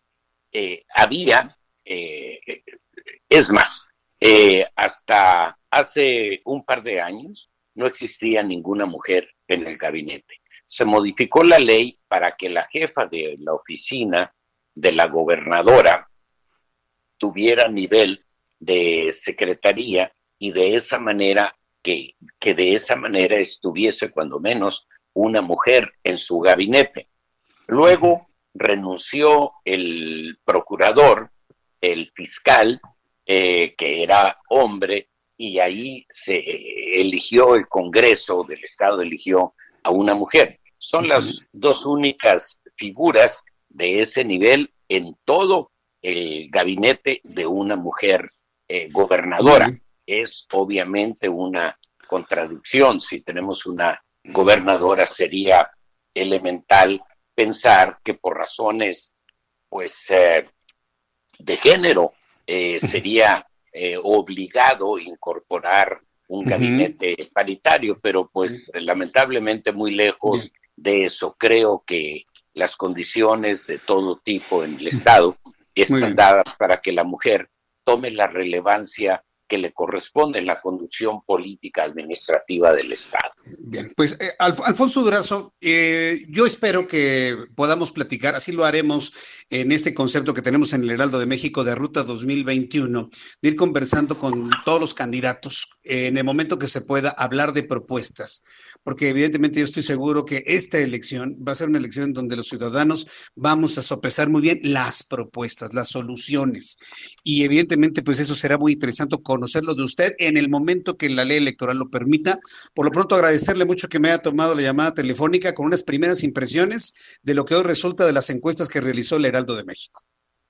eh, había, es más, hasta hace un par de años no existía ninguna mujer en el gabinete. Se modificó la ley para que la jefa de la oficina de la gobernadora tuviera nivel de secretaría y de esa manera que, que de esa manera estuviese cuando menos una mujer en su gabinete. Luego renunció el procurador, el fiscal, eh, que era hombre, y ahí se eligió el Congreso del Estado, eligió a una mujer. Son las dos únicas figuras de ese nivel en todo el gabinete de una mujer eh, gobernadora. Es obviamente una contradicción. Si tenemos una gobernadora sería elemental pensar que por razones pues eh, de género eh, sería eh, obligado incorporar un gabinete paritario, pero pues lamentablemente muy lejos de eso. Creo que las condiciones de todo tipo en el Estado están dadas para que la mujer tome la relevancia que le corresponde en la conducción política administrativa del Estado. Bien, pues eh, Alfonso Durazo, eh, yo espero que podamos platicar, así lo haremos en este concepto que tenemos en el Heraldo de México de Ruta 2021, de ir conversando con todos los candidatos en el momento que se pueda hablar de propuestas, porque evidentemente yo estoy seguro que esta elección va a ser una elección donde los ciudadanos vamos a sopesar muy bien las propuestas, las soluciones, y evidentemente pues eso será muy interesante conocerlo de usted en el momento que la ley electoral lo permita. Por lo pronto, agradecerle mucho que me haya tomado la llamada telefónica con unas primeras impresiones de lo que hoy resulta de las encuestas que realizó el Heraldo de México.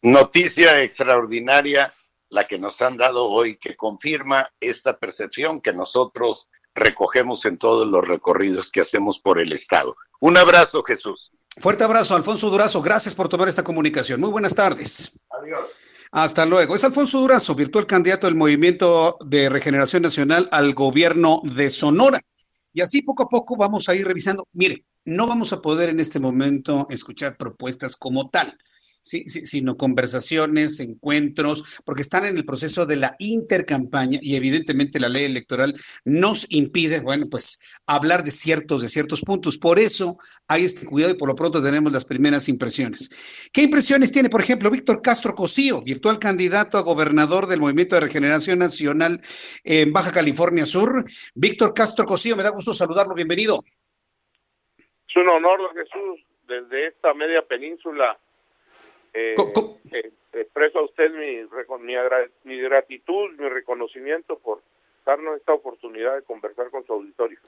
Noticia extraordinaria la que nos han dado hoy, que confirma esta percepción que nosotros recogemos en todos los recorridos que hacemos por el Estado. Un abrazo, Jesús. Fuerte abrazo, Alfonso Durazo. Gracias por tomar esta comunicación. Muy buenas tardes. Adiós. Hasta luego. Es Alfonso Durazo, virtual candidato del Movimiento de Regeneración Nacional al gobierno de Sonora. Y así poco a poco vamos a ir revisando. Mire, no vamos a poder en este momento escuchar propuestas como tal sino conversaciones, encuentros, porque están en el proceso de la intercampaña y evidentemente la ley electoral nos impide, bueno, pues hablar de ciertos, de ciertos puntos. Por eso hay este cuidado y por lo pronto tenemos las primeras impresiones. ¿Qué impresiones tiene, por ejemplo, Víctor Castro Cosío, virtual candidato a gobernador del Movimiento de Regeneración Nacional en Baja California Sur? Víctor Castro Cosío, me da gusto saludarlo, bienvenido. Es un honor, Jesús, desde esta media península eh, eh, expreso a usted mi, mi, mi gratitud, mi reconocimiento por darnos esta oportunidad de conversar con su auditorio.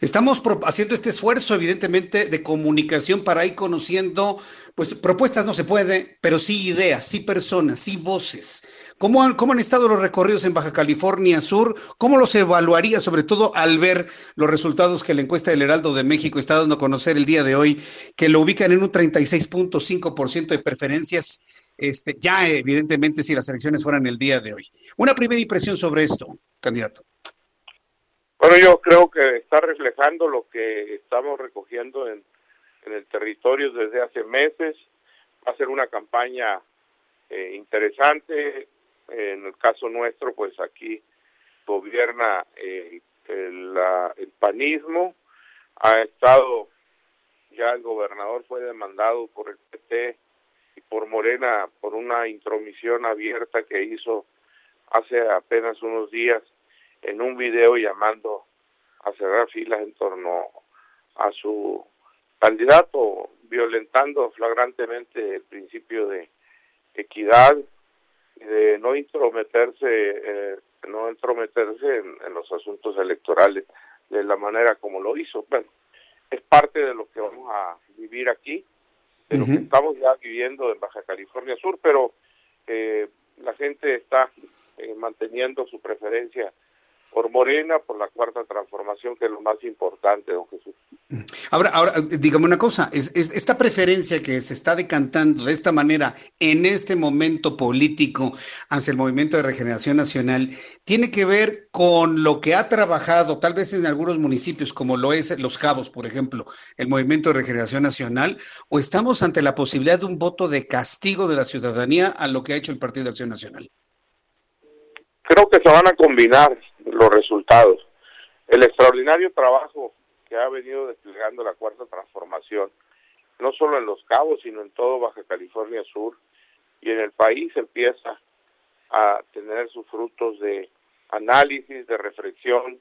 Estamos haciendo este esfuerzo, evidentemente, de comunicación para ir conociendo, pues propuestas no se puede, pero sí ideas, sí personas, sí voces. ¿Cómo han, ¿Cómo han estado los recorridos en Baja California Sur? ¿Cómo los evaluaría, sobre todo al ver los resultados que la encuesta del Heraldo de México está dando a conocer el día de hoy, que lo ubican en un 36.5% de preferencias? Este, ya evidentemente si las elecciones fueran el día de hoy. Una primera impresión sobre esto, candidato. Bueno, yo creo que está reflejando lo que estamos recogiendo en, en el territorio desde hace meses. Va a ser una campaña eh, interesante, en el caso nuestro, pues aquí gobierna eh, el, el panismo. Ha estado, ya el gobernador fue demandado por el PT y por Morena por una intromisión abierta que hizo hace apenas unos días en un video llamando a cerrar filas en torno a su candidato, violentando flagrantemente el principio de equidad de no intrometerse, eh, no intrometerse en, los asuntos electorales de la manera como lo hizo. Bueno, es parte de lo que vamos a vivir aquí, de lo que estamos ya viviendo en Baja California Sur, pero eh, la gente está eh, manteniendo su preferencia por Morena, por la cuarta transformación, que es lo más importante, don Jesús. Ahora, ahora dígame una cosa, es, esta preferencia que se está decantando de esta manera en este momento político hacia el Movimiento de Regeneración Nacional, ¿tiene que ver con lo que ha trabajado, tal vez en algunos municipios, como lo es Los Cabos, por ejemplo, el Movimiento de Regeneración Nacional, o estamos ante la posibilidad de un voto de castigo de la ciudadanía a lo que ha hecho el Partido de Acción Nacional? Creo que se van a combinar los resultados. El extraordinario trabajo que ha venido desplegando la cuarta transformación, no solo en Los Cabos, sino en todo Baja California Sur y en el país empieza a tener sus frutos de análisis, de reflexión,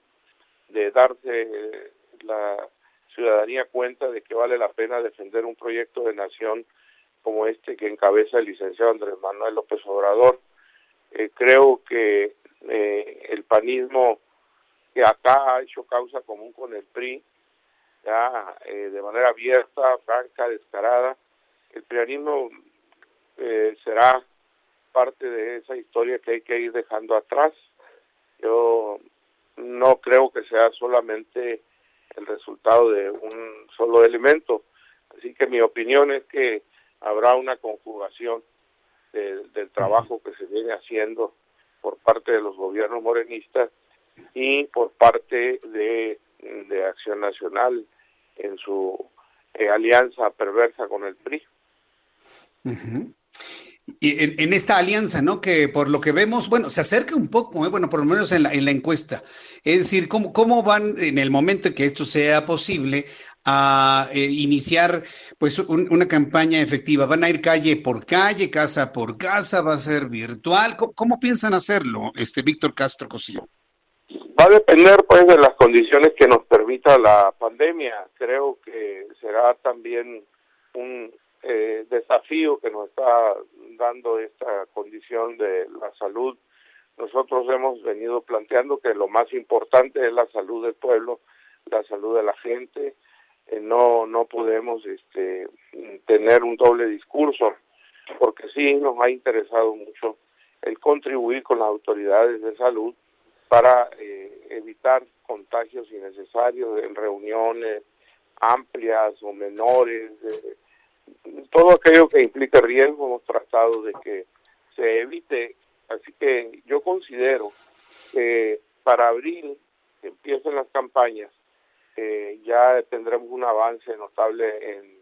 de darse la ciudadanía cuenta de que vale la pena defender un proyecto de nación como este que encabeza el licenciado Andrés Manuel López Obrador. Eh, creo que eh, el panismo que acá ha hecho causa común con el PRI, ya eh, de manera abierta, franca, descarada. El prianismo eh, será parte de esa historia que hay que ir dejando atrás. Yo no creo que sea solamente el resultado de un solo elemento. Así que mi opinión es que habrá una conjugación del trabajo que se viene haciendo por parte de los gobiernos morenistas y por parte de, Acción Nacional en su eh, alianza perversa con el PRI. Y en, esta alianza, ¿no? Que por lo que vemos, bueno, se acerca un poco, ¿eh? bueno, por lo menos en la, en la encuesta. Es decir, ¿cómo, ¿cómo van en el momento en que esto sea posible a eh, iniciar pues una campaña efectiva? ¿Van a ir calle por calle, casa por casa? ¿Va a ser virtual? ¿Cómo, piensan hacerlo, este Víctor Castro Cosío? Va a depender pues de las condiciones que nos permita la pandemia. Creo que será también un eh, desafío que nos está dando esta condición de la salud. Nosotros hemos venido planteando que lo más importante es la salud del pueblo, la salud de la gente, eh, no no podemos este tener un doble discurso porque sí nos ha interesado mucho el contribuir con las autoridades de salud para eh, evitar contagios innecesarios en reuniones amplias o menores todo aquello que implique riesgo hemos tratado de que se evite. Así que yo considero que para abril que empiecen las campañas eh, ya tendremos un avance notable en,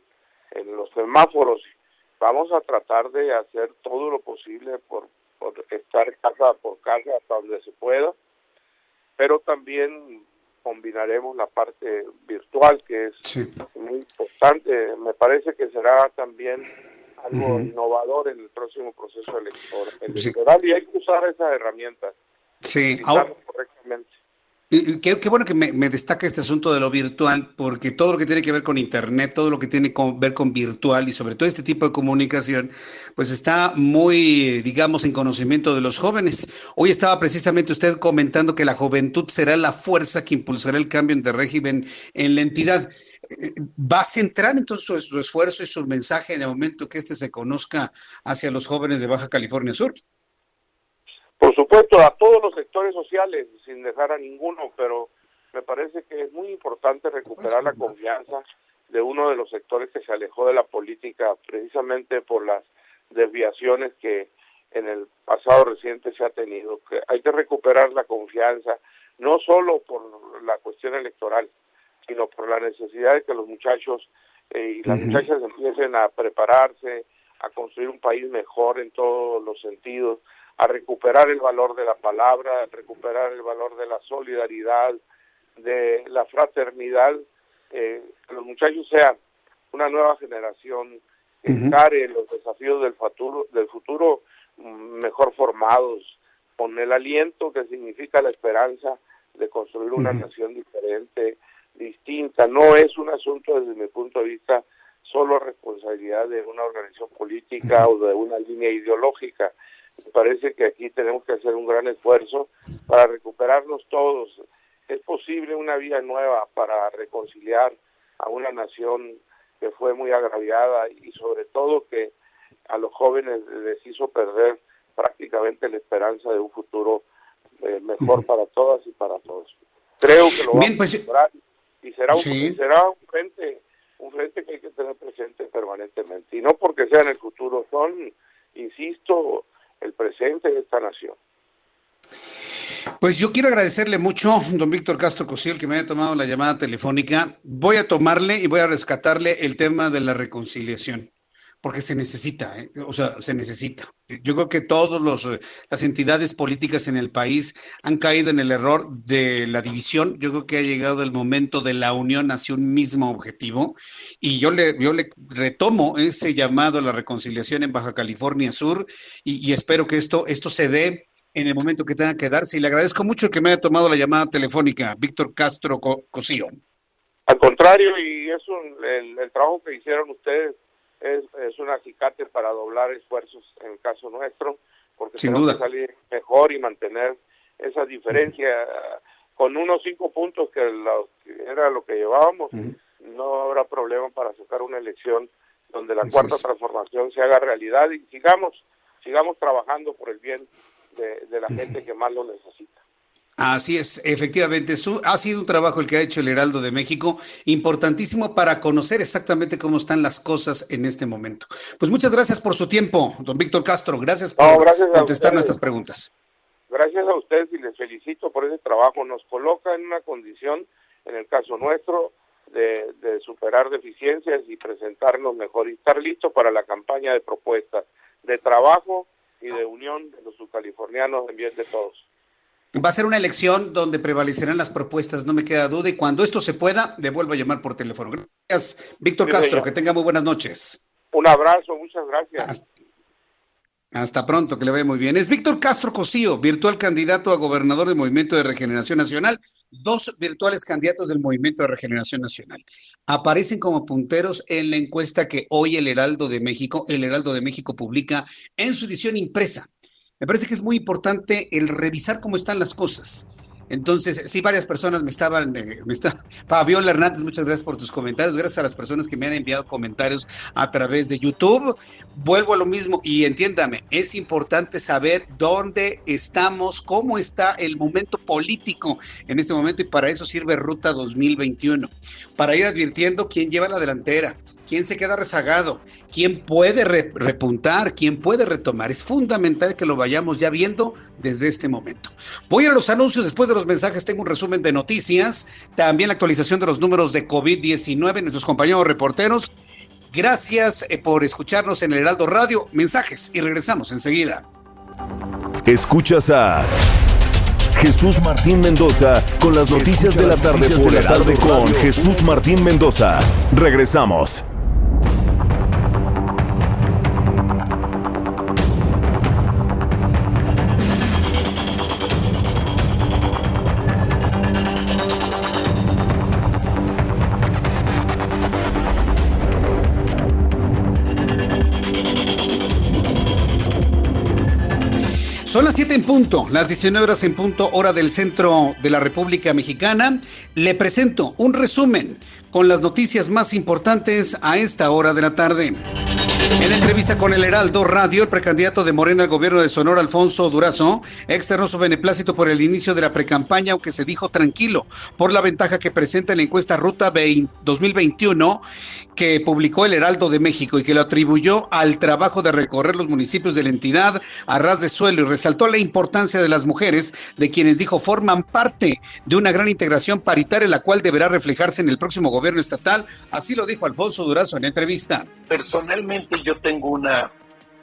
en los semáforos. Vamos a tratar de hacer todo lo posible por, por estar casa por casa hasta donde se pueda, pero también combinaremos la parte virtual que es muy importante. Me parece que será también algo innovador en el próximo proceso electoral, y hay que usar esas herramientas. Sí, ahora, correctamente. Qué, bueno que me, destaca este asunto de lo virtual, porque todo lo que tiene que ver con Internet, todo lo que tiene que ver con virtual y sobre todo este tipo de comunicación, pues está muy, digamos, en conocimiento de los jóvenes. Hoy estaba precisamente usted comentando que la juventud será la fuerza que impulsará el cambio de régimen en la entidad. Eh, ¿Va a centrar entonces su, su esfuerzo y su mensaje en el momento que este se conozca hacia los jóvenes de Baja California Sur? Por supuesto, a todos los sectores sociales, sin dejar a ninguno, pero me parece que es muy importante recuperar la confianza de uno de los sectores que se alejó de la política precisamente por las desviaciones que en el pasado reciente se ha tenido. Que hay que recuperar la confianza, no solo por la cuestión electoral, sino por la necesidad de que los muchachos eh, y las muchachas empiecen a prepararse, a construir un país mejor en todos los sentidos, a recuperar el valor de la palabra, a recuperar el valor de la solidaridad, de la fraternidad, eh, que los muchachos sean una nueva generación que encare los desafíos del futuro, del futuro mm, mejor formados, con el aliento que significa la esperanza de construir una nación diferente, distinta. No es un asunto desde mi punto de vista solo responsabilidad de una organización política o de una línea ideológica, parece que aquí tenemos que hacer un gran esfuerzo para recuperarnos todos. Es posible una vía nueva para reconciliar a una nación que fue muy agraviada y sobre todo que a los jóvenes les hizo perder prácticamente la esperanza de un futuro eh, mejor para todas y para todos. Creo que lo vamos pues, a y será un, será un frente un frente que hay que tener presente permanentemente y no porque sea en el futuro son insisto el presente de esta nación. Pues yo quiero agradecerle mucho, don Víctor Castro Cosiel, que me haya tomado la llamada telefónica. Voy a tomarle y voy a rescatarle el tema de la reconciliación, porque se necesita, ¿eh? o sea, se necesita. Yo creo que todas eh, las entidades políticas en el país han caído en el error de la división. Yo creo que ha llegado el momento de la unión hacia un mismo objetivo. Y yo le, yo le retomo ese llamado a la reconciliación en Baja California Sur y, espero que esto, esto se dé en el momento que tenga que darse. Y le agradezco mucho que me haya tomado la llamada telefónica, Víctor Castro Cosío. Al contrario, y es el, el trabajo que hicieron ustedes es, es un acicate para doblar esfuerzos en el caso nuestro, porque Sin tenemos que salir mejor y mantener esa diferencia. Con unos cinco puntos que, era lo que llevábamos, no habrá problema para sacar una elección donde la cuarta transformación se haga realidad y sigamos, sigamos trabajando por el bien de la gente que más lo necesita. Así es, efectivamente, ha sido un trabajo el que ha hecho el Heraldo de México, importantísimo para conocer exactamente cómo están las cosas en este momento. Pues muchas gracias por su tiempo, don Víctor Castro, gracias por contestar nuestras preguntas. Gracias a ustedes y les felicito por ese trabajo. Nos coloca en una condición, en el caso nuestro, de, de superar deficiencias y presentarnos mejor y estar listo para la campaña de propuestas. de trabajo y de unión de los subcalifornianos en bien de todos. Va a ser una elección donde prevalecerán las propuestas, no me queda duda. Y cuando esto se pueda, le vuelvo a llamar por teléfono. Gracias, Víctor Castro. Que tenga muy buenas noches. Un abrazo, muchas gracias. Hasta, pronto, que le vaya muy bien. Es Víctor Castro Cosío, virtual candidato a gobernador del Movimiento de Regeneración Nacional. Dos virtuales candidatos del Movimiento de Regeneración Nacional. Aparecen como punteros en la encuesta que hoy el Heraldo de México, el Heraldo de México publica en su edición impresa. Me parece que es muy importante el revisar cómo están las cosas. Entonces, sí, varias personas me estaban, eh, me está, [LAUGHS] Fabiola Hernández, muchas gracias por tus comentarios, gracias a las personas que me han enviado comentarios a través de YouTube. Vuelvo a lo mismo y entiéndame, es importante saber dónde estamos, cómo está el momento político en este momento y para eso sirve Ruta 2021, para ir advirtiendo quién lleva la delantera, quién se queda rezagado, quién puede repuntar, quién puede retomar. Es fundamental que lo vayamos ya viendo desde este momento. Voy a los anuncios, después de los mensajes tengo un resumen de noticias, también la actualización de los números de COVID-19, nuestros compañeros reporteros. Gracias eh, por escucharnos en el Heraldo Radio. Mensajes y regresamos enseguida. Escuchas a Jesús Martín Mendoza con las noticias de la tarde por la tarde con Jesús Martín Mendoza. Regresamos. 7 en punto, las 19 horas en punto, hora del centro de la República Mexicana. Le presento un resumen con las noticias más importantes a esta hora de la tarde. En entrevista con el Heraldo Radio, el precandidato de Morena al gobierno de Sonora, Alfonso Durazo, externó su beneplácito por el inicio de la precampaña, aunque se dijo tranquilo por la ventaja que presenta la encuesta Ruta 2021 que publicó el Heraldo de México y que lo atribuyó al trabajo de recorrer los municipios de la entidad a ras de suelo y resaltó la importancia de las mujeres, de quienes dijo forman parte de una gran integración paritaria, la cual deberá reflejarse en el próximo gobierno estatal. Así lo dijo Alfonso Durazo en entrevista. Personalmente yo tengo una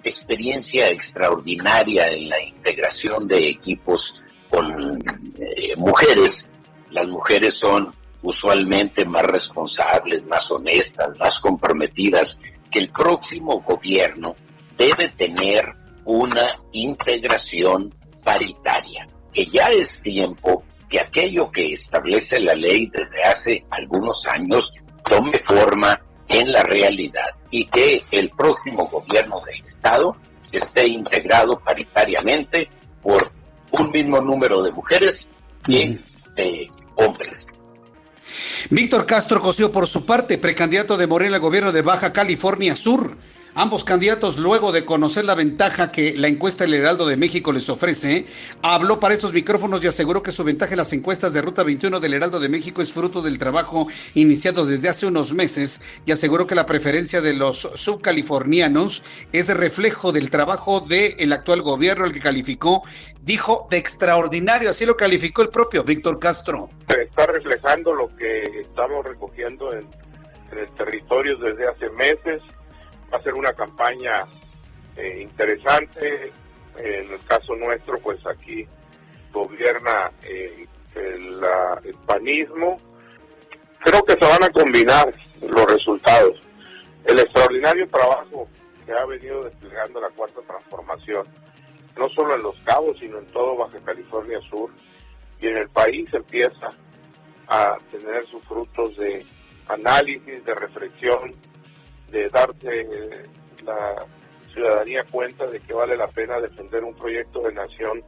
experiencia extraordinaria en la integración de equipos con eh, mujeres. Las mujeres son usualmente más responsables, más honestas, más comprometidas, que el próximo gobierno debe tener una integración paritaria, que ya es tiempo que aquello que establece la ley desde hace algunos años tome forma en la realidad y que el próximo gobierno del Estado esté integrado paritariamente por un mismo número de mujeres y de hombres. Víctor Castro Cosío, por su parte, precandidato de Morena al gobierno de Baja California Sur. Ambos candidatos, luego de conocer la ventaja que la encuesta del Heraldo de México les ofrece, habló para estos micrófonos y aseguró que su ventaja en las encuestas de Ruta 21 del Heraldo de México es fruto del trabajo iniciado desde hace unos meses y aseguró que la preferencia de los subcalifornianos es reflejo del trabajo del actual gobierno, el que calificó, dijo, de extraordinario. Así lo calificó el propio Víctor Castro. Está reflejando lo que estamos recogiendo en, en el territorio desde hace meses va a ser una campaña eh, interesante. En el caso nuestro, pues aquí gobierna eh, el, el panismo. Creo que se van a combinar los resultados. El extraordinario trabajo que ha venido desplegando la cuarta transformación, no solo en Los Cabos, sino en todo Baja California Sur y en el país empieza a tener sus frutos de análisis, de reflexión, de darse la ciudadanía cuenta de que vale la pena defender un proyecto de nación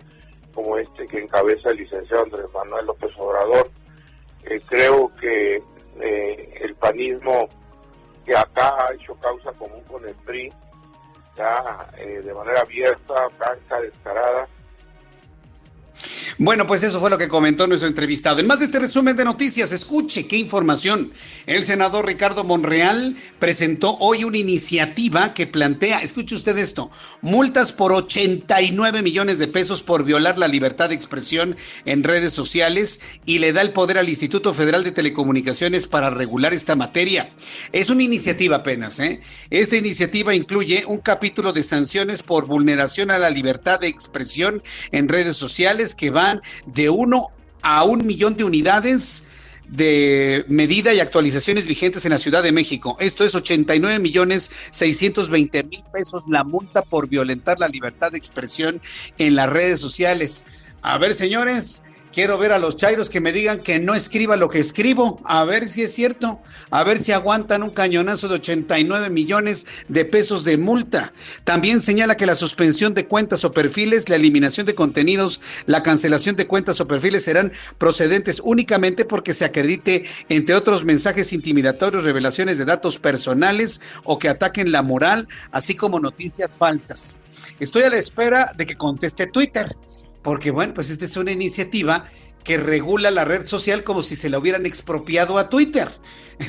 como este que encabeza el licenciado Andrés Manuel López Obrador. Eh, creo que eh, el panismo que acá ha hecho causa común con el PRI, ya eh, de manera abierta, franca, descarada. Bueno, pues eso fue lo que comentó nuestro entrevistado. En más de este resumen de noticias, escuche qué información. El senador Ricardo Monreal presentó hoy una iniciativa que plantea, escuche usted esto, multas por 89 millones de pesos por violar la libertad de expresión en redes sociales y le da el poder al Instituto Federal de Telecomunicaciones para regular esta materia. Es una iniciativa apenas, ¿eh? Esta iniciativa incluye un capítulo de sanciones por vulneración a la libertad de expresión en redes sociales que van de uno a un millón de unidades de medida y actualizaciones vigentes en la Ciudad de México. Esto es 89 millones 620 mil pesos la multa por violentar la libertad de expresión en las redes sociales. A ver, señores, Quiero ver a los chairos que me digan que no escriba lo que escribo, a ver si es cierto, a ver si aguantan un cañonazo de 89 millones de pesos de multa. También señala que la suspensión de cuentas o perfiles, la eliminación de contenidos, la cancelación de cuentas o perfiles serán procedentes únicamente porque se acredite, entre otros mensajes intimidatorios, revelaciones de datos personales o que ataquen la moral, así como noticias falsas. Estoy a la espera de que conteste Twitter porque bueno, pues esta es una iniciativa que regula la red social como si se la hubieran expropiado a Twitter.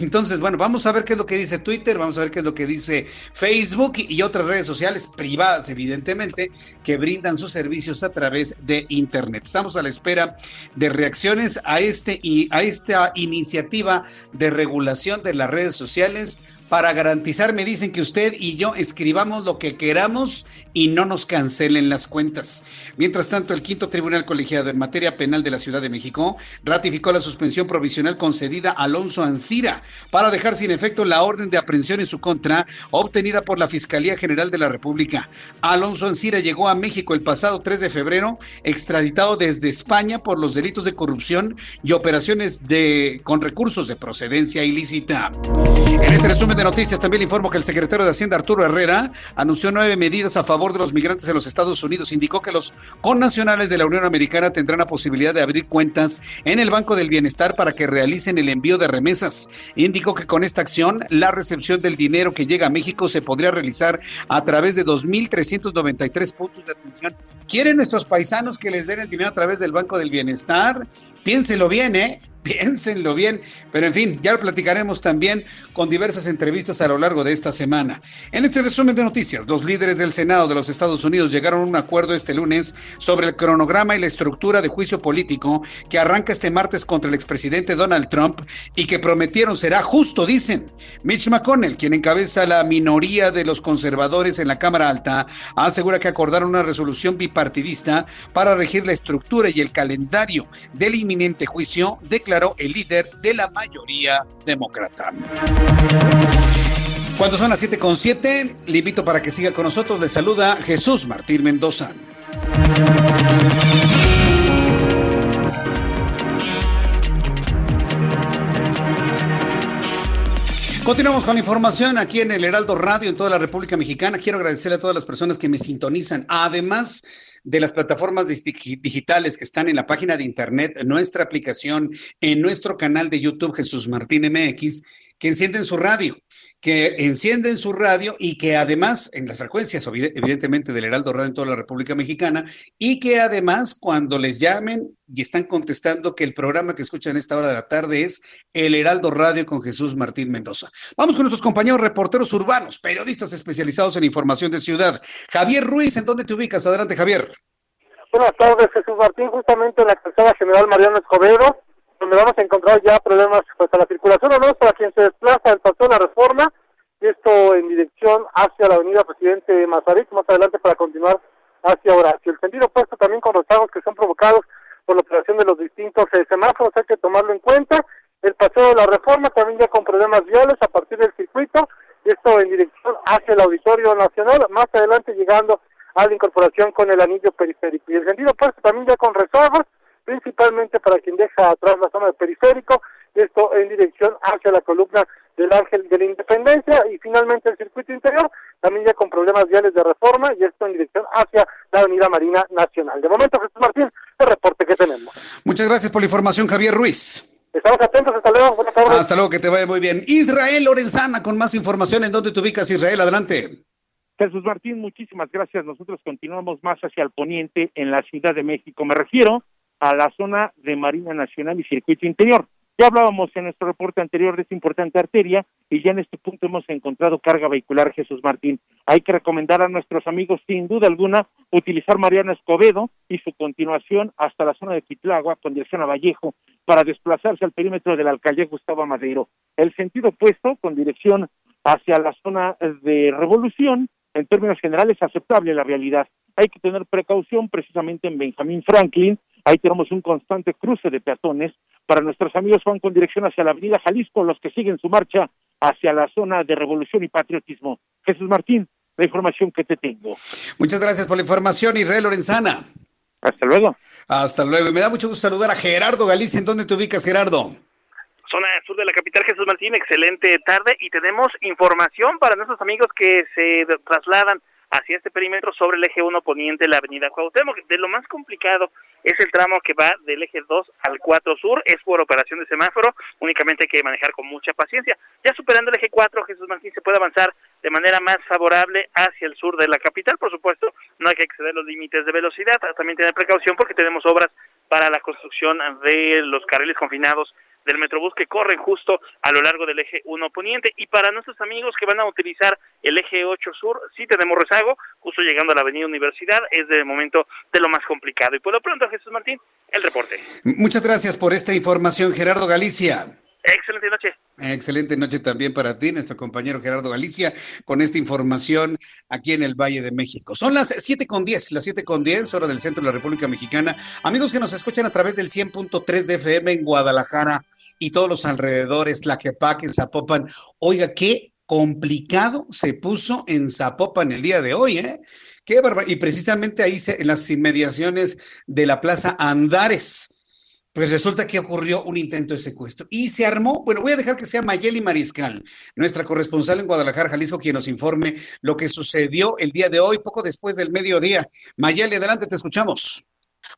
Entonces, bueno, vamos a ver qué es lo que dice Twitter, vamos a ver qué es lo que dice Facebook y otras redes sociales privadas, evidentemente, que brindan sus servicios a través de Internet. Estamos a la espera de reacciones a, este, a esta iniciativa de regulación de las redes sociales para garantizar, me dicen que usted y yo escribamos lo que queramos y no nos cancelen las cuentas. Mientras tanto, el quinto tribunal colegiado en materia penal de la Ciudad de México ratificó la suspensión provisional concedida a Alonso Ancira para dejar sin efecto la orden de aprehensión en su contra obtenida por la Fiscalía General de la República. Alonso Ancira llegó a México el pasado 3 de febrero, extraditado desde España por los delitos de corrupción y operaciones de con recursos de procedencia ilícita. En este resumen de noticias también le informo que el secretario de Hacienda Arturo Herrera anunció nueve medidas a favor de los migrantes en los Estados Unidos. Indicó que los connacionales de la Unión Americana tendrán la posibilidad de abrir cuentas en el Banco del Bienestar para que realicen el envío de remesas. Indicó que con esta acción la recepción del dinero que llega a México se podría realizar a través de 2.393 puntos de atención. ¿Quieren nuestros paisanos que les den el dinero a través del Banco del Bienestar? Piénselo bien, ¿eh? Piénsenlo bien, pero en fin, ya lo platicaremos también con diversas entrevistas a lo largo de esta semana. En este resumen de noticias, los líderes del Senado de los Estados Unidos llegaron a un acuerdo este lunes sobre el cronograma y la estructura de juicio político que arranca este martes contra el expresidente Donald Trump y que prometieron será justo, dicen. Mitch McConnell, quien encabeza la minoría de los conservadores en la Cámara Alta, asegura que acordaron una resolución bipartidista para regir la estructura y el calendario del inminente juicio declarado el líder de la mayoría demócrata. Cuando son las 7 con 7, le invito para que siga con nosotros. Le saluda Jesús Martín Mendoza. Continuamos con información aquí en el Heraldo Radio en toda la República Mexicana. Quiero agradecerle a todas las personas que me sintonizan. Además, de las plataformas digitales que están en la página de internet, en nuestra aplicación, en nuestro canal de YouTube Jesús Martín MX, que encienden su radio que encienden su radio y que además, en las frecuencias, evidentemente, del Heraldo Radio en toda la República Mexicana, y que además, cuando les llamen y están contestando que el programa que escuchan a esta hora de la tarde es El Heraldo Radio con Jesús Martín Mendoza. Vamos con nuestros compañeros reporteros urbanos, periodistas especializados en información de ciudad. Javier Ruiz, ¿en dónde te ubicas? Adelante, Javier. Buenas tardes, Jesús Martín, justamente en la calzada General Mariano Escobedo donde vamos a encontrar ya problemas pues la circulación o no para quien se desplaza del Paseo de la Reforma y esto en dirección hacia la avenida Presidente Mazarik, más adelante para continuar hacia Horacio. El sentido opuesto también con rezagos que son provocados por la operación de los distintos eh, semáforos, hay que tomarlo en cuenta. El Paseo de la Reforma también ya con problemas viales a partir del circuito, y esto en dirección hacia el Auditorio Nacional, más adelante llegando a la incorporación con el anillo periférico. Y el sentido opuesto también ya con rezagos, principalmente para quien deja atrás la zona del periférico, esto en dirección hacia la columna del Ángel de la Independencia y finalmente el circuito interior, también ya con problemas viales de reforma y esto en dirección hacia la Avenida Marina Nacional. De momento, Jesús Martín, el reporte que tenemos. Muchas gracias por la información, Javier Ruiz. Estamos atentos, hasta luego, buenas tardes. Hasta luego, que te vaya muy bien. Israel Lorenzana, con más información, ¿en dónde te ubicas, Israel? Adelante. Jesús Martín, muchísimas gracias. Nosotros continuamos más hacia el poniente en la Ciudad de México. Me refiero a la zona de Marina Nacional y Circuito Interior. Ya hablábamos en nuestro reporte anterior de esta importante arteria y ya en este punto hemos encontrado carga vehicular Jesús Martín. Hay que recomendar a nuestros amigos, sin duda alguna, utilizar Mariana Escobedo y su continuación hasta la zona de Pitlagua con dirección a Vallejo para desplazarse al perímetro de la alcaldía Gustavo Madero. El sentido opuesto con dirección hacia la zona de Revolución, en términos generales, aceptable la realidad. Hay que tener precaución precisamente en Benjamín Franklin, Ahí tenemos un constante cruce de peatones. Para nuestros amigos van con dirección hacia la Avenida Jalisco, los que siguen su marcha hacia la zona de revolución y patriotismo. Jesús Martín, la información que te tengo. Muchas gracias por la información, Israel Lorenzana. Hasta luego. Hasta luego. Y me da mucho gusto saludar a Gerardo Galicia. ¿En dónde te ubicas, Gerardo? Zona sur de la capital, Jesús Martín. Excelente tarde y tenemos información para nuestros amigos que se trasladan hacia este perímetro sobre el eje 1 poniente, la avenida Cuauhtémoc. De lo más complicado es el tramo que va del eje 2 al 4 sur, es por operación de semáforo, únicamente hay que manejar con mucha paciencia. Ya superando el eje 4, Jesús Martín se puede avanzar de manera más favorable hacia el sur de la capital, por supuesto, no hay que exceder los límites de velocidad, también tener precaución porque tenemos obras para la construcción de los carriles confinados del Metrobús que corren justo a lo largo del eje 1 poniente. Y para nuestros amigos que van a utilizar el eje 8 sur, sí tenemos rezago, justo llegando a la avenida Universidad, es de momento de lo más complicado. Y por lo pronto, Jesús Martín, el reporte. Muchas gracias por esta información, Gerardo Galicia. Excelente noche. Excelente noche también para ti, nuestro compañero Gerardo Galicia, con esta información aquí en el Valle de México. Son las siete con diez, las siete con diez, hora del centro de la República Mexicana. Amigos que nos escuchan a través del 100.3 de FM en Guadalajara y todos los alrededores, Tlaquepaque, Zapopan. Oiga, qué complicado se puso en Zapopan el día de hoy, ¿eh? Qué Y precisamente ahí en las inmediaciones de la Plaza Andares pues resulta que ocurrió un intento de secuestro y se armó. Bueno, voy a dejar que sea Mayeli Mariscal, nuestra corresponsal en Guadalajara, Jalisco, quien nos informe lo que sucedió el día de hoy, poco después del mediodía. Mayeli, adelante, te escuchamos.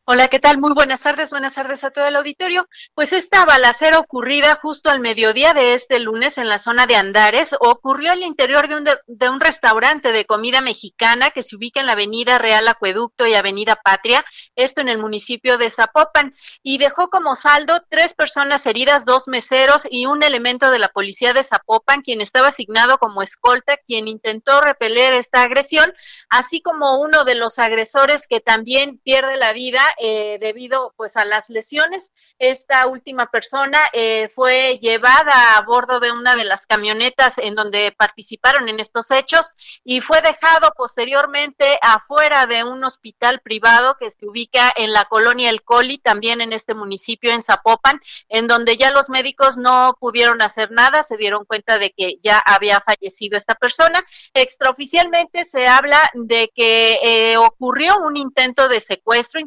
Hola, ¿qué tal? Muy buenas tardes, buenas tardes a todo el auditorio. Pues esta balacera ocurrida justo al mediodía de este lunes en la zona de Andares ocurrió al interior de un, de, un restaurante de comida mexicana que se ubica en la avenida Real Acueducto y avenida Patria, esto en el municipio de Zapopan, y dejó como saldo tres personas heridas, dos meseros y un elemento de la policía de Zapopan, quien estaba asignado como escolta, quien intentó repeler esta agresión, así como uno de los agresores que también pierde la vida eh, debido pues a las lesiones. Esta última persona eh, fue llevada a bordo de una de las camionetas en donde participaron en estos hechos y fue dejado posteriormente afuera de un hospital privado que se ubica en la colonia El Coli, también en este municipio en Zapopan, en donde ya los médicos no pudieron hacer nada, se dieron cuenta de que ya había fallecido esta persona. Extraoficialmente se habla de que eh, ocurrió un intento de secuestro,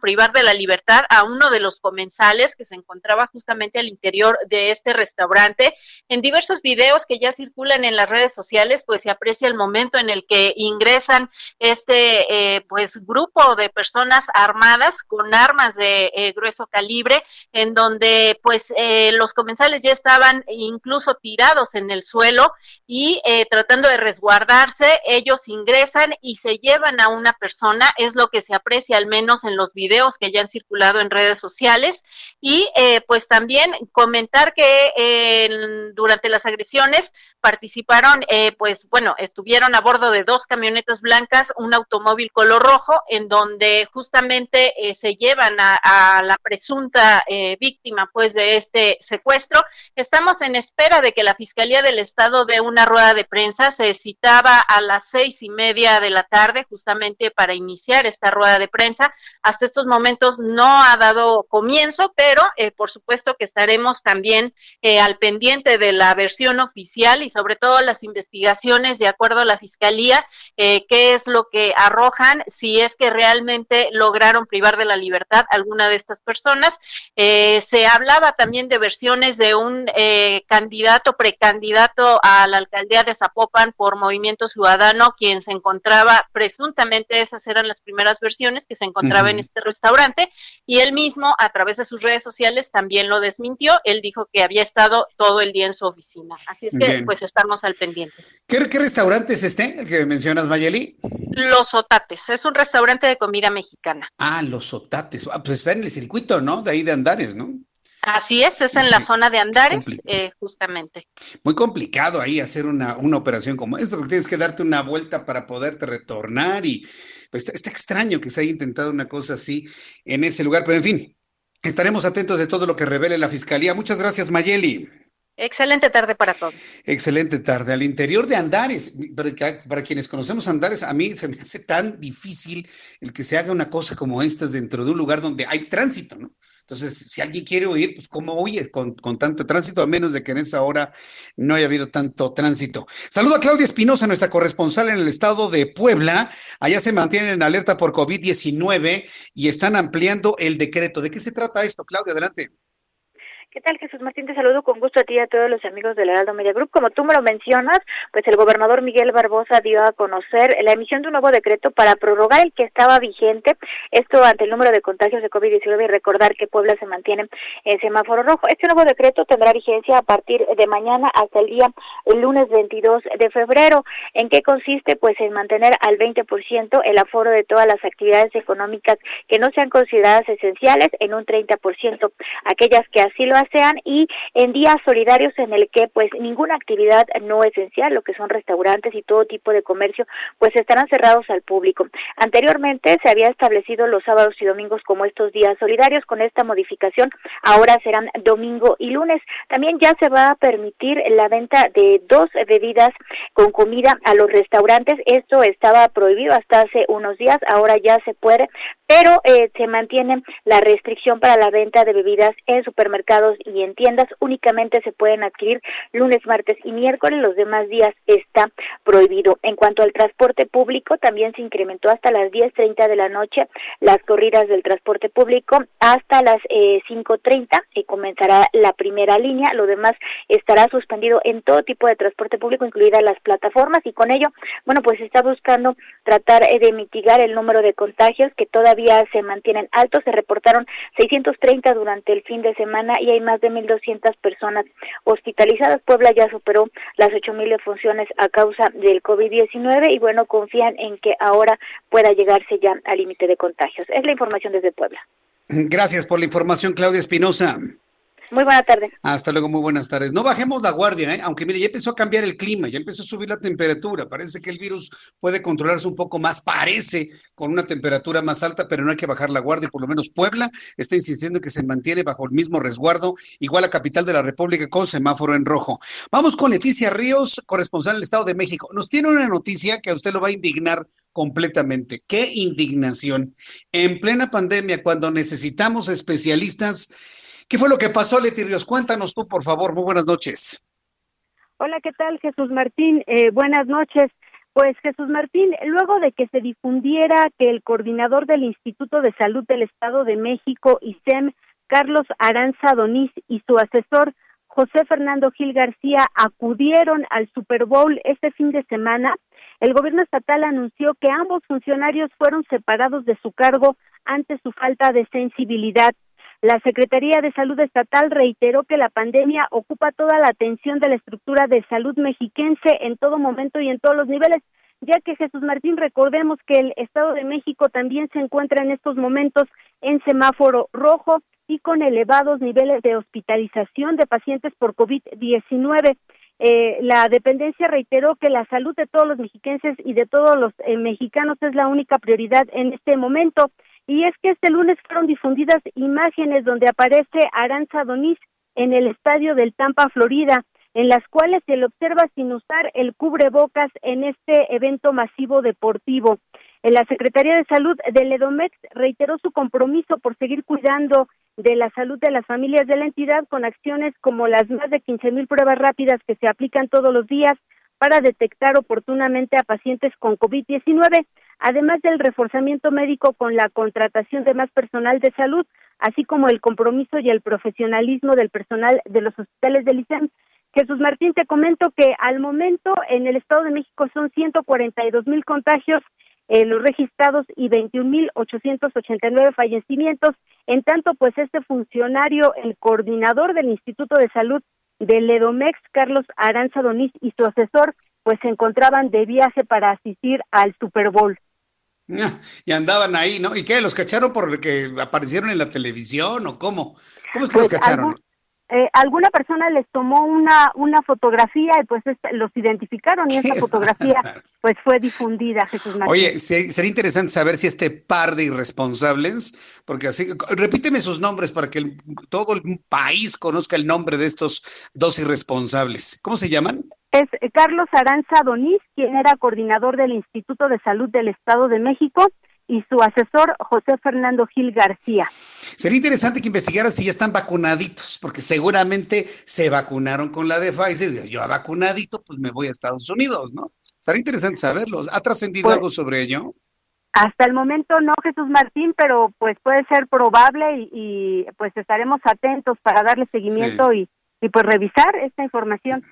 privar de la libertad a uno de los comensales que se encontraba justamente al interior de este restaurante. En diversos videos que ya circulan en las redes sociales, pues se aprecia el momento en el que ingresan este eh, pues grupo de personas armadas con armas de eh, grueso calibre, en donde pues eh, los comensales ya estaban incluso tirados en el suelo y tratando de resguardarse, ellos ingresan y se llevan a una persona, es lo que se aprecia al menos en los videos videos que ya han circulado en redes sociales y eh, pues también comentar que eh, durante las agresiones participaron, eh, pues bueno, estuvieron a bordo de dos camionetas blancas, un automóvil color rojo, en donde justamente se llevan a, a, la presunta víctima pues de este secuestro. Estamos en espera de que la Fiscalía del Estado dé una rueda de prensa, se citaba a las seis y media de la tarde justamente para iniciar esta rueda de prensa. Hasta estos momentos no ha dado comienzo, pero eh, por supuesto que estaremos también eh, al pendiente de la versión oficial y sobre todo las investigaciones de acuerdo a la Fiscalía, eh, qué es lo que arrojan, si es que realmente lograron privar de la libertad alguna de estas personas. se hablaba también de versiones de un candidato, precandidato a la alcaldía de Zapopan por Movimiento Ciudadano, quien se encontraba presuntamente, esas eran las primeras versiones, que se encontraba en este restaurante y él mismo a través de sus redes sociales también lo desmintió. Él dijo que había estado todo el día en su oficina. Así es que pues estamos al pendiente. ¿Qué, restaurante es este, el que mencionas, Mayeli? Los Otates, es un restaurante de comida mexicana. Ah, Los Otates, ah, pues está en el circuito, ¿no? De ahí de Andares, ¿no? Así es, es en la zona de Andares, eh, justamente. Muy complicado ahí hacer una, una operación como esta, porque tienes que darte una vuelta para poderte retornar y pues, está, extraño que se haya intentado una cosa así en ese lugar, pero en fin, estaremos atentos de todo lo que revele la Fiscalía. Muchas gracias, Mayeli. Excelente tarde para todos. Excelente tarde. Al interior de Andares, para, para, quienes conocemos Andares, a mí se me hace tan difícil el que se haga una cosa como esta dentro de un lugar donde hay tránsito, ¿no? Entonces, si alguien quiere huir, pues ¿cómo huye con, tanto tránsito? A menos de que en esa hora no haya habido tanto tránsito. Saludo a Claudia Espinosa, nuestra corresponsal en el estado de Puebla. Allá se mantienen en alerta por COVID-19 y están ampliando el decreto. ¿De qué se trata esto, Claudia? Adelante. ¿Qué tal, Jesús Martín? Te saludo con gusto a ti y a todos los amigos del Heraldo Media Group. Como tú me lo mencionas, pues el gobernador Miguel Barbosa dio a conocer la emisión de un nuevo decreto para prorrogar el que estaba vigente, esto ante el número de contagios de COVID-19 y recordar que Puebla se mantiene en semáforo rojo. Este nuevo decreto tendrá vigencia a partir de mañana hasta el día lunes 22 de febrero. ¿En qué consiste? Pues en mantener al 20% el aforo de todas las actividades económicas que no sean consideradas esenciales en un 30%, aquellas que así lo sean y en días solidarios en el que pues ninguna actividad no esencial, lo que son restaurantes y todo tipo de comercio, pues estarán cerrados al público. Anteriormente se había establecido los sábados y domingos como estos días solidarios, con esta modificación ahora serán domingo y lunes. También ya se va a permitir la venta de dos bebidas con comida a los restaurantes. Esto estaba prohibido hasta hace unos días, ahora ya se puede, pero eh, se mantiene la restricción para la venta de bebidas en supermercados y en tiendas únicamente se pueden adquirir lunes, martes y miércoles, los demás días está prohibido. En cuanto al transporte público, también se incrementó hasta las 10.30 de la noche las corridas del transporte público hasta las eh, 5.30 y comenzará la primera línea, lo demás estará suspendido en todo tipo de transporte público, incluidas las plataformas. Y con ello, bueno, pues está buscando tratar eh, de mitigar el número de contagios que todavía se mantienen altos, se reportaron 630 durante el fin de semana y hay más de 1.200 personas hospitalizadas. Puebla ya superó las 8.000 defunciones a causa del COVID-19 y bueno, confían en que ahora pueda llegarse ya al límite de contagios. Es la información desde Puebla. Gracias por la información, Claudia Espinosa. Muy buena tarde. Hasta luego, muy buenas tardes. No bajemos la guardia, ¿eh? aunque mire, ya empezó a cambiar el clima, ya empezó a subir la temperatura. Parece que el virus puede controlarse un poco más, parece, con una temperatura más alta, pero no hay que bajar la guardia. Por lo menos Puebla está insistiendo que se mantiene bajo el mismo resguardo, igual a capital de la República con semáforo en rojo. Vamos con Leticia Ríos, corresponsal del Estado de México. Nos tiene una noticia que a usted lo va a indignar completamente. Qué indignación. En plena pandemia, cuando necesitamos especialistas ¿Qué fue lo que pasó, Leti Ríos? Cuéntanos tú, por favor. Muy buenas noches. Hola, ¿qué tal, Jesús Martín? Eh, buenas noches. Pues Jesús Martín, luego de que se difundiera que el coordinador del Instituto de Salud del Estado de México, ISEM, Carlos Aranza Donís, y su asesor, José Fernando Gil García, acudieron al Super Bowl este fin de semana, el gobierno estatal anunció que ambos funcionarios fueron separados de su cargo ante su falta de sensibilidad. La Secretaría de Salud Estatal reiteró que la pandemia ocupa toda la atención de la estructura de salud mexiquense en todo momento y en todos los niveles, ya que Jesús Martín, recordemos que el Estado de México también se encuentra en estos momentos en semáforo rojo y con elevados niveles de hospitalización de pacientes por COVID-19. Eh, la dependencia reiteró que la salud de todos los mexiquenses y de todos los eh, mexicanos es la única prioridad en este momento. Y es que este lunes fueron difundidas imágenes donde aparece Aranza Donís en el estadio del Tampa, Florida, en las cuales se le observa sin usar el cubrebocas en este evento masivo deportivo. La Secretaría de Salud del Edomex reiteró su compromiso por seguir cuidando de la salud de las familias de la entidad con acciones como las más de 15 mil pruebas rápidas que se aplican todos los días para detectar oportunamente a pacientes con COVID-19 además del reforzamiento médico con la contratación de más personal de salud, así como el compromiso y el profesionalismo del personal de los hospitales del ICEM. Jesús Martín, te comento que al momento en el Estado de México son 142 mil contagios eh, los registrados y 21.889 fallecimientos. En tanto, pues este funcionario, el coordinador del Instituto de Salud del Edomex, Carlos Aranza Doniz, y su asesor, pues se encontraban de viaje para asistir al Super Bowl. Y andaban ahí, ¿no? ¿Y qué? ¿Los cacharon porque aparecieron en la televisión o cómo? ¿Cómo es que los pues, cacharon? Eh, alguna persona les tomó una, una fotografía y pues los identificaron y esa fotografía [LAUGHS] pues fue difundida, Jesús Martín. Oye, sería interesante saber si este par de irresponsables, porque así, repíteme sus nombres para que todo el país conozca el nombre de estos dos irresponsables. ¿Cómo se llaman? Es Carlos Aranza Doniz, quien era coordinador del Instituto de Salud del Estado de México, y su asesor José Fernando Gil García. Sería interesante que investigara si ya están vacunaditos, porque seguramente se vacunaron con la de Pfizer. Yo vacunadito, pues me voy a Estados Unidos, ¿no? Sería interesante saberlo. ¿Ha trascendido pues, algo sobre ello? Hasta el momento no, Jesús Martín, pero pues puede ser probable y, pues estaremos atentos para darle seguimiento y, y pues revisar esta información.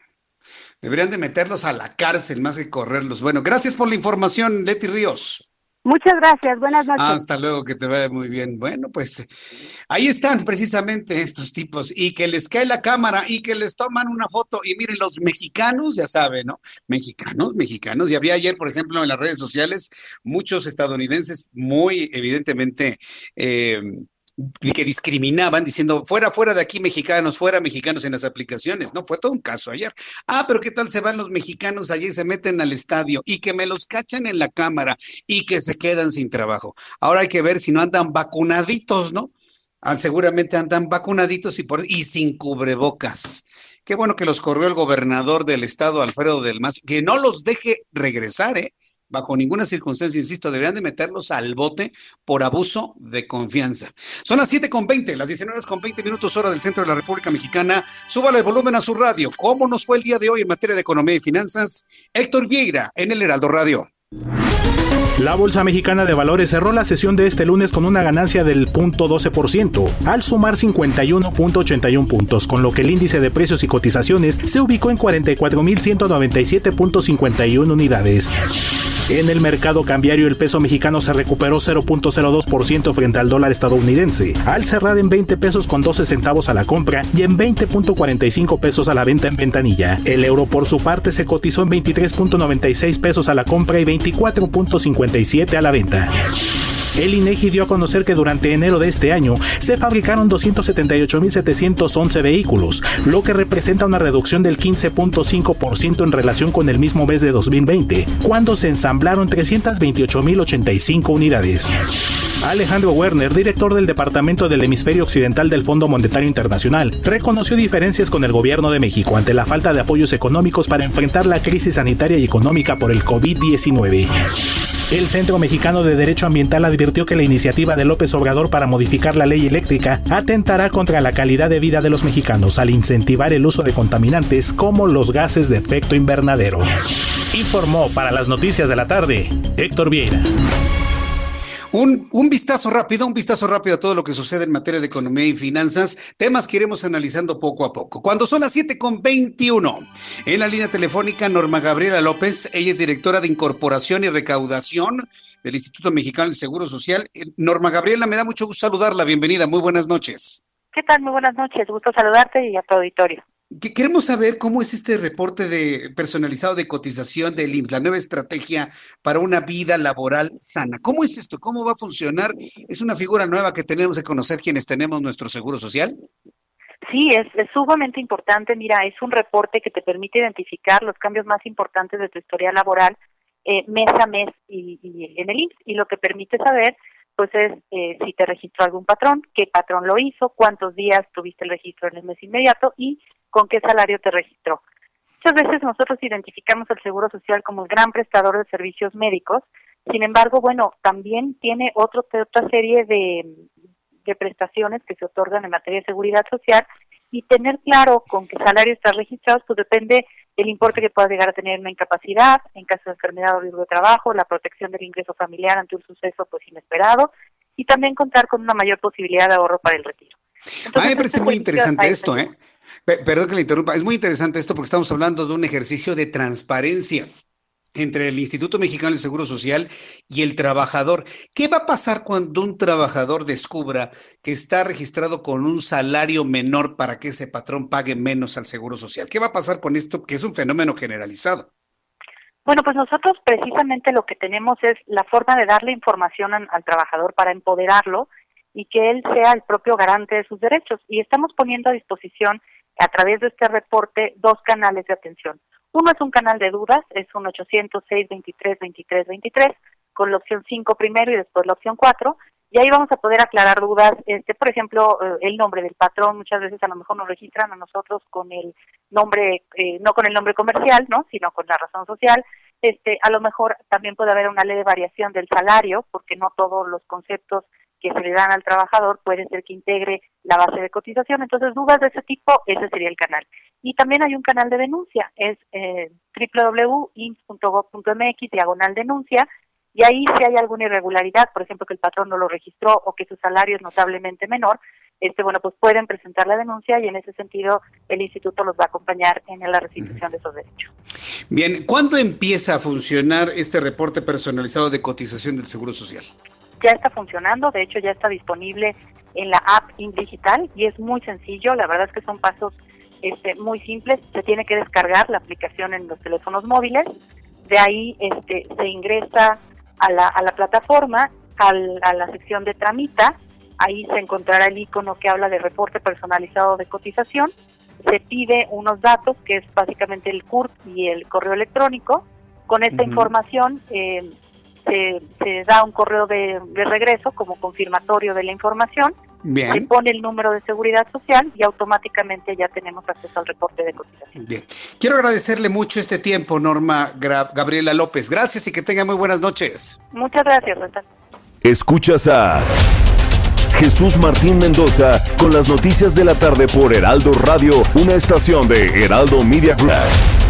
Deberían de meterlos a la cárcel más que correrlos. Bueno, gracias por la información, Leti Ríos. Muchas gracias, buenas noches. Hasta luego, que te vaya muy bien. Bueno, pues ahí están precisamente estos tipos y que les cae la cámara y que les toman una foto y miren, los mexicanos, ya saben, ¿no? Mexicanos, mexicanos. Y había ayer, por ejemplo, en las redes sociales muchos estadounidenses muy evidentemente... Eh, que discriminaban diciendo fuera, fuera de aquí mexicanos, fuera mexicanos en las aplicaciones, ¿no? Fue todo un caso ayer. Ah, pero ¿qué tal se van los mexicanos allí y se meten al estadio y que me los cachan en la cámara y que se quedan sin trabajo? Ahora hay que ver si no andan vacunaditos, ¿no? Ah, seguramente andan vacunaditos y, por, y sin cubrebocas. Qué bueno que los corrió el gobernador del estado, Alfredo del Mazo, que no los deje regresar, ¿eh? Bajo ninguna circunstancia, insisto, deberían de meterlos al bote por abuso de confianza. Son las 7 con 20, las 19 horas con 20 minutos hora del centro de la República Mexicana. Súbale el volumen a su radio. ¿Cómo nos fue el día de hoy en materia de economía y finanzas? Héctor Vieira en el Heraldo Radio. La Bolsa Mexicana de Valores cerró la sesión de este lunes con una ganancia del 0.12%, al sumar 51.81 puntos, con lo que el índice de precios y cotizaciones se ubicó en 44.197.51 unidades. En el mercado cambiario el peso mexicano se recuperó 0.02% frente al dólar estadounidense, al cerrar en 20 pesos con 12 centavos a la compra y en 20.45 pesos a la venta en ventanilla. El euro por su parte se cotizó en 23.96 pesos a la compra y 24.57 a la venta. El INEGI dio a conocer que durante enero de este año se fabricaron 278.711 vehículos, lo que representa una reducción del 15.5% en relación con el mismo mes de 2020, cuando se ensamblaron 328.085 unidades. Alejandro Werner, director del Departamento del Hemisferio Occidental del Fondo Monetario Internacional, reconoció diferencias con el gobierno de México ante la falta de apoyos económicos para enfrentar la crisis sanitaria y económica por el COVID-19. El Centro Mexicano de Derecho Ambiental advirtió que la iniciativa de López Obrador para modificar la ley eléctrica atentará contra la calidad de vida de los mexicanos al incentivar el uso de contaminantes como los gases de efecto invernadero. Informó para las noticias de la tarde Héctor Vieira. Un, un, vistazo rápido, un vistazo rápido a todo lo que sucede en materia de economía y finanzas, temas que iremos analizando poco a poco. Cuando son las 7 con 21, en la línea telefónica Norma Gabriela López, ella es directora de Incorporación y Recaudación del Instituto Mexicano del Seguro Social. Eh, Norma Gabriela, me da mucho gusto saludarla, bienvenida, muy buenas noches. ¿Qué tal? Muy buenas noches, gusto saludarte y a tu auditorio. Queremos saber cómo es este reporte de personalizado de cotización del IMSS, la nueva estrategia para una vida laboral sana. ¿Cómo es esto? ¿Cómo va a funcionar? ¿Es una figura nueva que tenemos que conocer quienes tenemos nuestro seguro social? Sí, es, sumamente importante. Mira, es un reporte que te permite identificar los cambios más importantes de tu historia laboral eh, mes a mes y, y en el IMSS y lo que permite saber pues es eh, si te registró algún patrón, qué patrón lo hizo, cuántos días tuviste el registro en el mes inmediato y con qué salario te registró. Muchas veces nosotros identificamos el Seguro Social como el gran prestador de servicios médicos, sin embargo, bueno, también tiene otro, otra serie de, de prestaciones que se otorgan en materia de seguridad social y tener claro con qué salario estás registrado, pues depende del importe que puedas llegar a tener una incapacidad, en caso de enfermedad o riesgo de trabajo, la protección del ingreso familiar ante un suceso pues inesperado y también contar con una mayor posibilidad de ahorro para el retiro. a mí me parece muy interesante esto, ¿eh? Perdón que le interrumpa, es muy interesante esto porque estamos hablando de un ejercicio de transparencia. entre el Instituto Mexicano del Seguro Social y el trabajador. ¿Qué va a pasar cuando un trabajador descubra que está registrado con un salario menor para que ese patrón pague menos al Seguro Social? ¿Qué va a pasar con esto, que es un fenómeno generalizado? Bueno, pues nosotros precisamente lo que tenemos es la forma de darle información al, trabajador para empoderarlo y que él sea el propio garante de sus derechos. Y estamos poniendo a disposición a través de este reporte dos canales de atención. Uno es un canal de dudas, es un 806 23 23 23 con la opción 5 primero y después la opción 4 y ahí vamos a poder aclarar dudas, este, por ejemplo, eh, el nombre del patrón, muchas veces a lo mejor nos registran a nosotros con el nombre, eh, no con el nombre comercial, ¿no? sino con la razón social, este, a lo mejor también puede haber una ley de variación del salario, porque no todos los conceptos que se le dan al trabajador puede ser que integre la base de cotización. Entonces, dudas de ese tipo, ese sería el canal. Y también hay un canal de denuncia, es eh, www.ins.gov.mx, diagonal denuncia, y ahí si hay alguna irregularidad, por ejemplo, que el patrón no lo registró o que su salario es notablemente menor, este bueno, pues pueden presentar la denuncia y en ese sentido el instituto los va a acompañar en la restitución de esos derechos. Bien, ¿cuándo empieza a funcionar este reporte personalizado de cotización del Seguro Social? Ya está funcionando, de hecho ya está disponible en la app Digital y es muy sencillo, la verdad es que son pasos este, muy simples, se tiene que descargar la aplicación en los teléfonos móviles, de ahí este, se ingresa a la, a la plataforma, al, a la sección de tramita, ahí se encontrará el icono que habla de reporte personalizado de cotización, se pide unos datos que es básicamente el CURP y el correo electrónico, con esta información eh, se, da un correo de, regreso como confirmatorio de la información, se pone el número de seguridad social y automáticamente ya tenemos acceso al reporte de cotización. Bien. Quiero agradecerle mucho este tiempo, Norma Gabriela López. Gracias y que tenga muy buenas noches. Muchas gracias, Escuchas a Jesús Martín Mendoza con las noticias de la tarde por Heraldo Radio, una estación de Heraldo Media Group.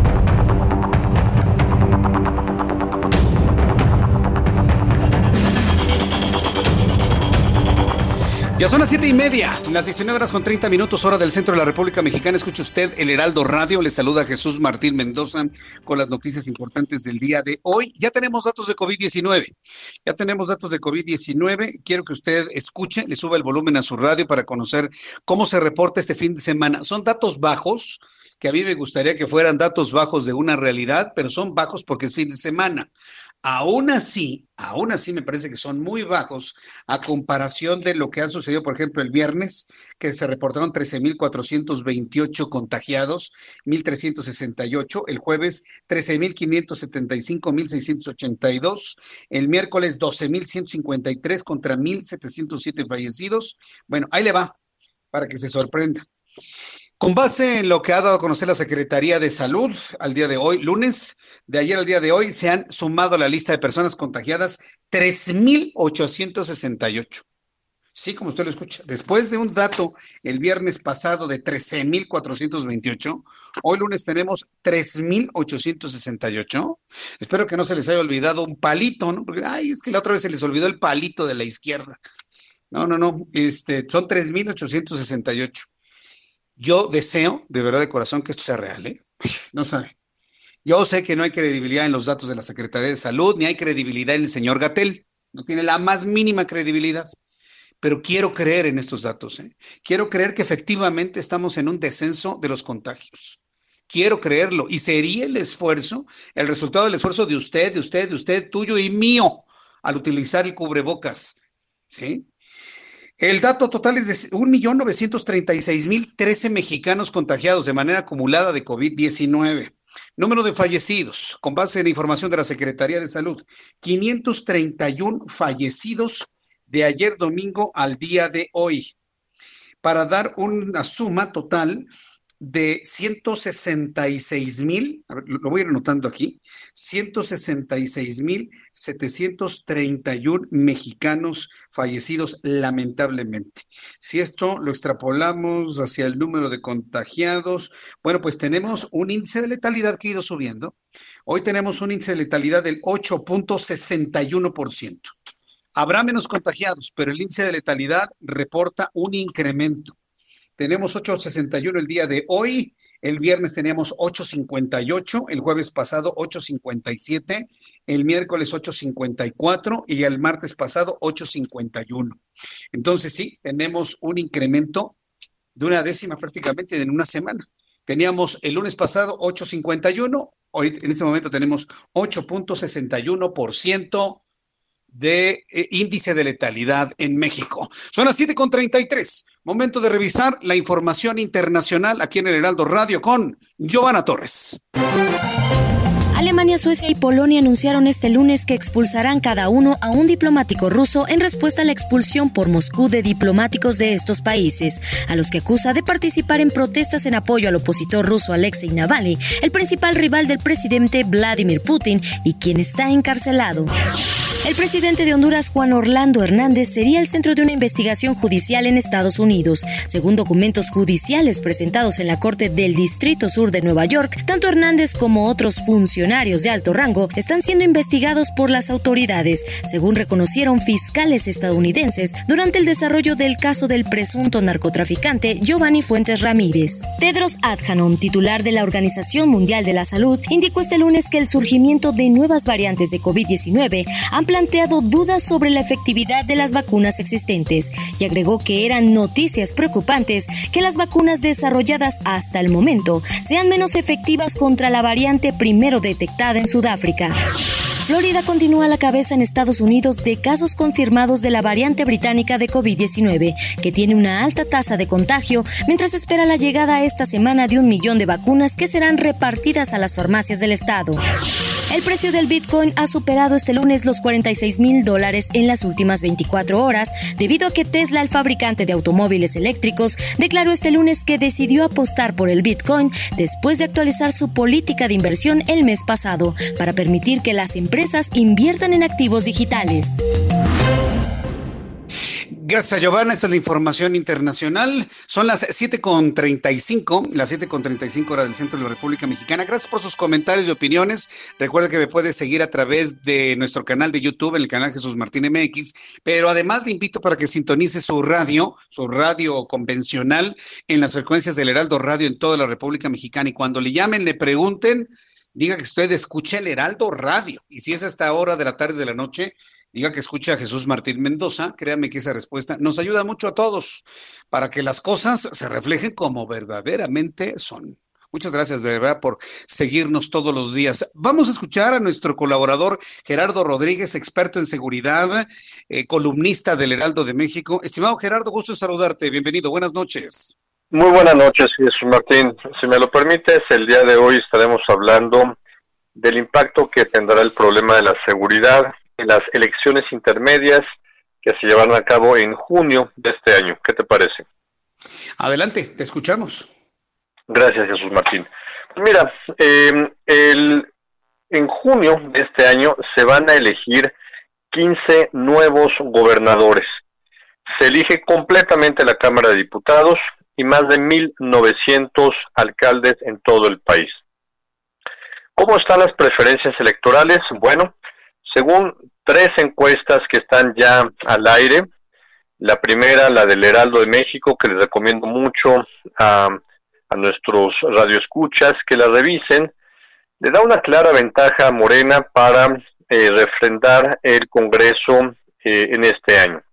Ya son las siete y media, las 19 horas con 30 minutos, hora del centro de la República Mexicana. Escucha usted el Heraldo Radio. Le saluda Jesús Martín Mendoza con las noticias importantes del día de hoy. Ya tenemos datos de COVID-19. Ya tenemos datos de COVID-19. Quiero que usted escuche, le suba el volumen a su radio para conocer cómo se reporta este fin de semana. Son datos bajos que a mí me gustaría que fueran datos bajos de una realidad, pero son bajos porque es fin de semana. Aún así, aún así me parece que son muy bajos a comparación de lo que ha sucedido, por ejemplo, el viernes, que se reportaron 13.428 contagiados, 1.368, el jueves 13.575, 1.682, el miércoles 12.153 contra 1.707 fallecidos. Bueno, ahí le va, para que se sorprenda. Con base en lo que ha dado a conocer la Secretaría de Salud al día de hoy, lunes, de ayer al día de hoy, se han sumado a la lista de personas contagiadas 3.868. Sí, como usted lo escucha, después de un dato el viernes pasado de 13.428, hoy lunes tenemos 3.868. Espero que no se les haya olvidado un palito, ¿no? Porque, ay, es que la otra vez se les olvidó el palito de la izquierda. No, no, no, este, son 3.868. Yo deseo, de verdad de corazón, que esto sea real, ¿eh? No sabe. Yo sé que no hay credibilidad en los datos de la Secretaría de Salud, ni hay credibilidad en el señor Gatel. No tiene la más mínima credibilidad. Pero quiero creer en estos datos. ¿eh? Quiero creer que efectivamente estamos en un descenso de los contagios. Quiero creerlo. Y sería el esfuerzo, el resultado del esfuerzo de usted, de usted, de usted, tuyo y mío, al utilizar el cubrebocas. ¿Sí? El dato total es de 1.936.013 mexicanos contagiados de manera acumulada de COVID-19. Número de fallecidos, con base en información de la Secretaría de Salud, 531 fallecidos de ayer domingo al día de hoy, para dar una suma total de 166 mil, lo voy a ir anotando aquí, 166 mil 731 mexicanos fallecidos lamentablemente. Si esto lo extrapolamos hacia el número de contagiados, bueno, pues tenemos un índice de letalidad que ha ido subiendo. Hoy tenemos un índice de letalidad del 8.61%. Habrá menos contagiados, pero el índice de letalidad reporta un incremento tenemos 8.61 el día de hoy, el viernes teníamos 8.58, el jueves pasado 8.57, el miércoles 8.54 y el martes pasado 8.51. Entonces sí, tenemos un incremento de una décima prácticamente en una semana. Teníamos el lunes pasado 8.51, hoy en este momento tenemos 8.61% de eh, índice de letalidad en México. Son las 7.33. Momento de revisar la información internacional aquí en el Heraldo Radio con Giovanna Torres. Alemania, Suecia y Polonia anunciaron este lunes que expulsarán cada uno a un diplomático ruso en respuesta a la expulsión por Moscú de diplomáticos de estos países, a los que acusa de participar en protestas en apoyo al opositor ruso Alexei Navalny, el principal rival del presidente Vladimir Putin y quien está encarcelado. El presidente de Honduras, Juan Orlando Hernández, sería el centro de una investigación judicial en Estados Unidos. Según documentos judiciales presentados en la Corte del Distrito Sur de Nueva York, tanto Hernández como otros funcionarios de alto rango están siendo investigados por las autoridades, según reconocieron fiscales estadounidenses durante el desarrollo del caso del presunto narcotraficante Giovanni Fuentes Ramírez. Tedros Adhanom, titular de la Organización Mundial de la Salud, indicó este lunes que el surgimiento de nuevas variantes de COVID-19 han planteado dudas sobre la efectividad de las vacunas existentes y agregó que eran noticias preocupantes que las vacunas desarrolladas hasta el momento sean menos efectivas contra la variante primero detectada en Sudáfrica. Florida continúa a la cabeza en Estados Unidos de casos confirmados de la variante británica de COVID-19, que tiene una alta tasa de contagio, mientras espera la llegada esta semana de un millón de vacunas que serán repartidas a las farmacias del estado. El precio del Bitcoin ha superado este lunes los 46 mil dólares en las últimas 24 horas, debido a que Tesla, el fabricante de automóviles eléctricos, declaró este lunes que decidió apostar por el Bitcoin después de actualizar su política de inversión el mes pasado, para permitir que las empresas inviertan en activos digitales. Gracias, Giovanna. Esta es la información internacional. Son las 7.35, las 7.35 horas del centro de la República Mexicana. Gracias por sus comentarios y opiniones. Recuerda que me puedes seguir a través de nuestro canal de YouTube, en el canal Jesús Martín MX. Pero además te invito para que sintonice su radio, su radio convencional, en las frecuencias del Heraldo Radio en toda la República Mexicana. Y cuando le llamen, le pregunten, diga que usted escucha el Heraldo Radio. Y si es a esta hora de la tarde de la noche, diga que escucha a Jesús Martín Mendoza, créame que esa respuesta nos ayuda mucho a todos para que las cosas se reflejen como verdaderamente son. Muchas gracias de verdad por seguirnos todos los días. Vamos a escuchar a nuestro colaborador Gerardo Rodríguez, experto en seguridad, eh, columnista del Heraldo de México. Estimado Gerardo, gusto de saludarte. Bienvenido. Buenas noches. Muy buenas noches, Jesús Martín. Si me lo permites, el día de hoy estaremos hablando del impacto que tendrá el problema de la seguridad en las elecciones intermedias que se llevarán a cabo en junio de este año. ¿Qué te parece? Adelante, te escuchamos. Gracias, Jesús Martín. Mira, eh, el, en junio de este año se van a elegir 15 nuevos gobernadores. Se elige completamente la Cámara de Diputados y más de 1.900 alcaldes en todo el país. ¿Cómo están las preferencias electorales? Bueno, según tres encuestas que están ya al aire, la primera, la del Heraldo de México, que les recomiendo mucho a, nuestros radioescuchas que la revisen, le da una clara ventaja a Morena para eh, refrendar el Congreso eh, en este año.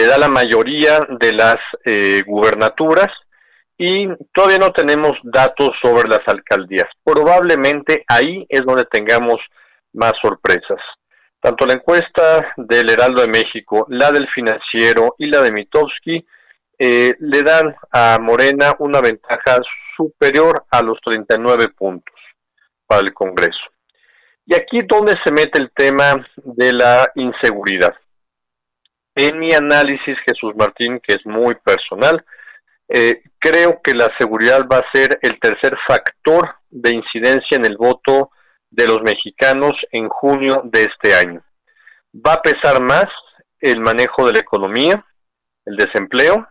Le da la mayoría de las eh, gubernaturas y todavía no tenemos datos sobre las alcaldías. Probablemente ahí es donde tengamos más sorpresas. Tanto la encuesta del Heraldo de México, la del financiero y la de Mitowski eh, le dan a Morena una ventaja superior a los 39 puntos para el Congreso. Y aquí donde se mete el tema de la inseguridad. En mi análisis, Jesús Martín, que es muy personal, eh, creo que la seguridad va a ser el tercer factor de incidencia en el voto de los mexicanos en junio de este año. Va a pesar más el manejo de la economía, el desempleo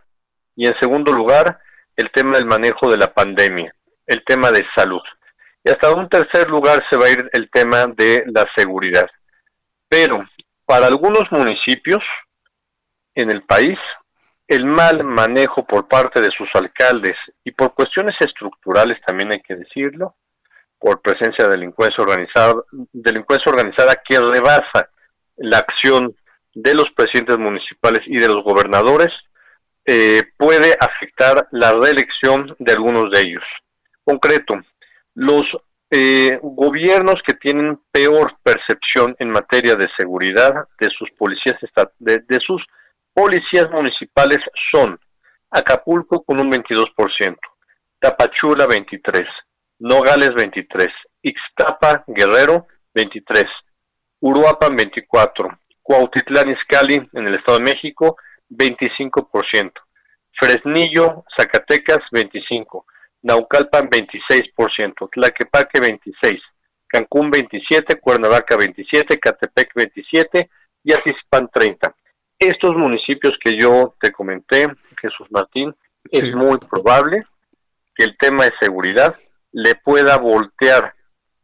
y en segundo lugar el tema del manejo de la pandemia, el tema de salud. Y hasta un tercer lugar se va a ir el tema de la seguridad. Pero para algunos municipios en el país, el mal manejo por parte de sus alcaldes y por cuestiones estructurales también hay que decirlo, por presencia de delincuencia organizada, delincuencia organizada que rebasa la acción de los presidentes municipales y de los gobernadores, eh, puede afectar la reelección de algunos de ellos. Concreto, los eh, gobiernos que tienen peor percepción en materia de seguridad de sus policías de, de sus policías municipales son Acapulco con un 22%, Tapachula 23, Nogales 23, Ixtapa Guerrero 23, Uruapan 24, Cuautitlán Izcalli en el Estado de México 25%, Fresnillo, Zacatecas 25, Naucalpan 26%, Tlaquepaque 26, Cancún 27, Cuernavaca 27, Catepec 27 y Atizpan 30. Estos municipios que yo te comenté, Jesús Martín, es muy probable que el tema de seguridad le pueda voltear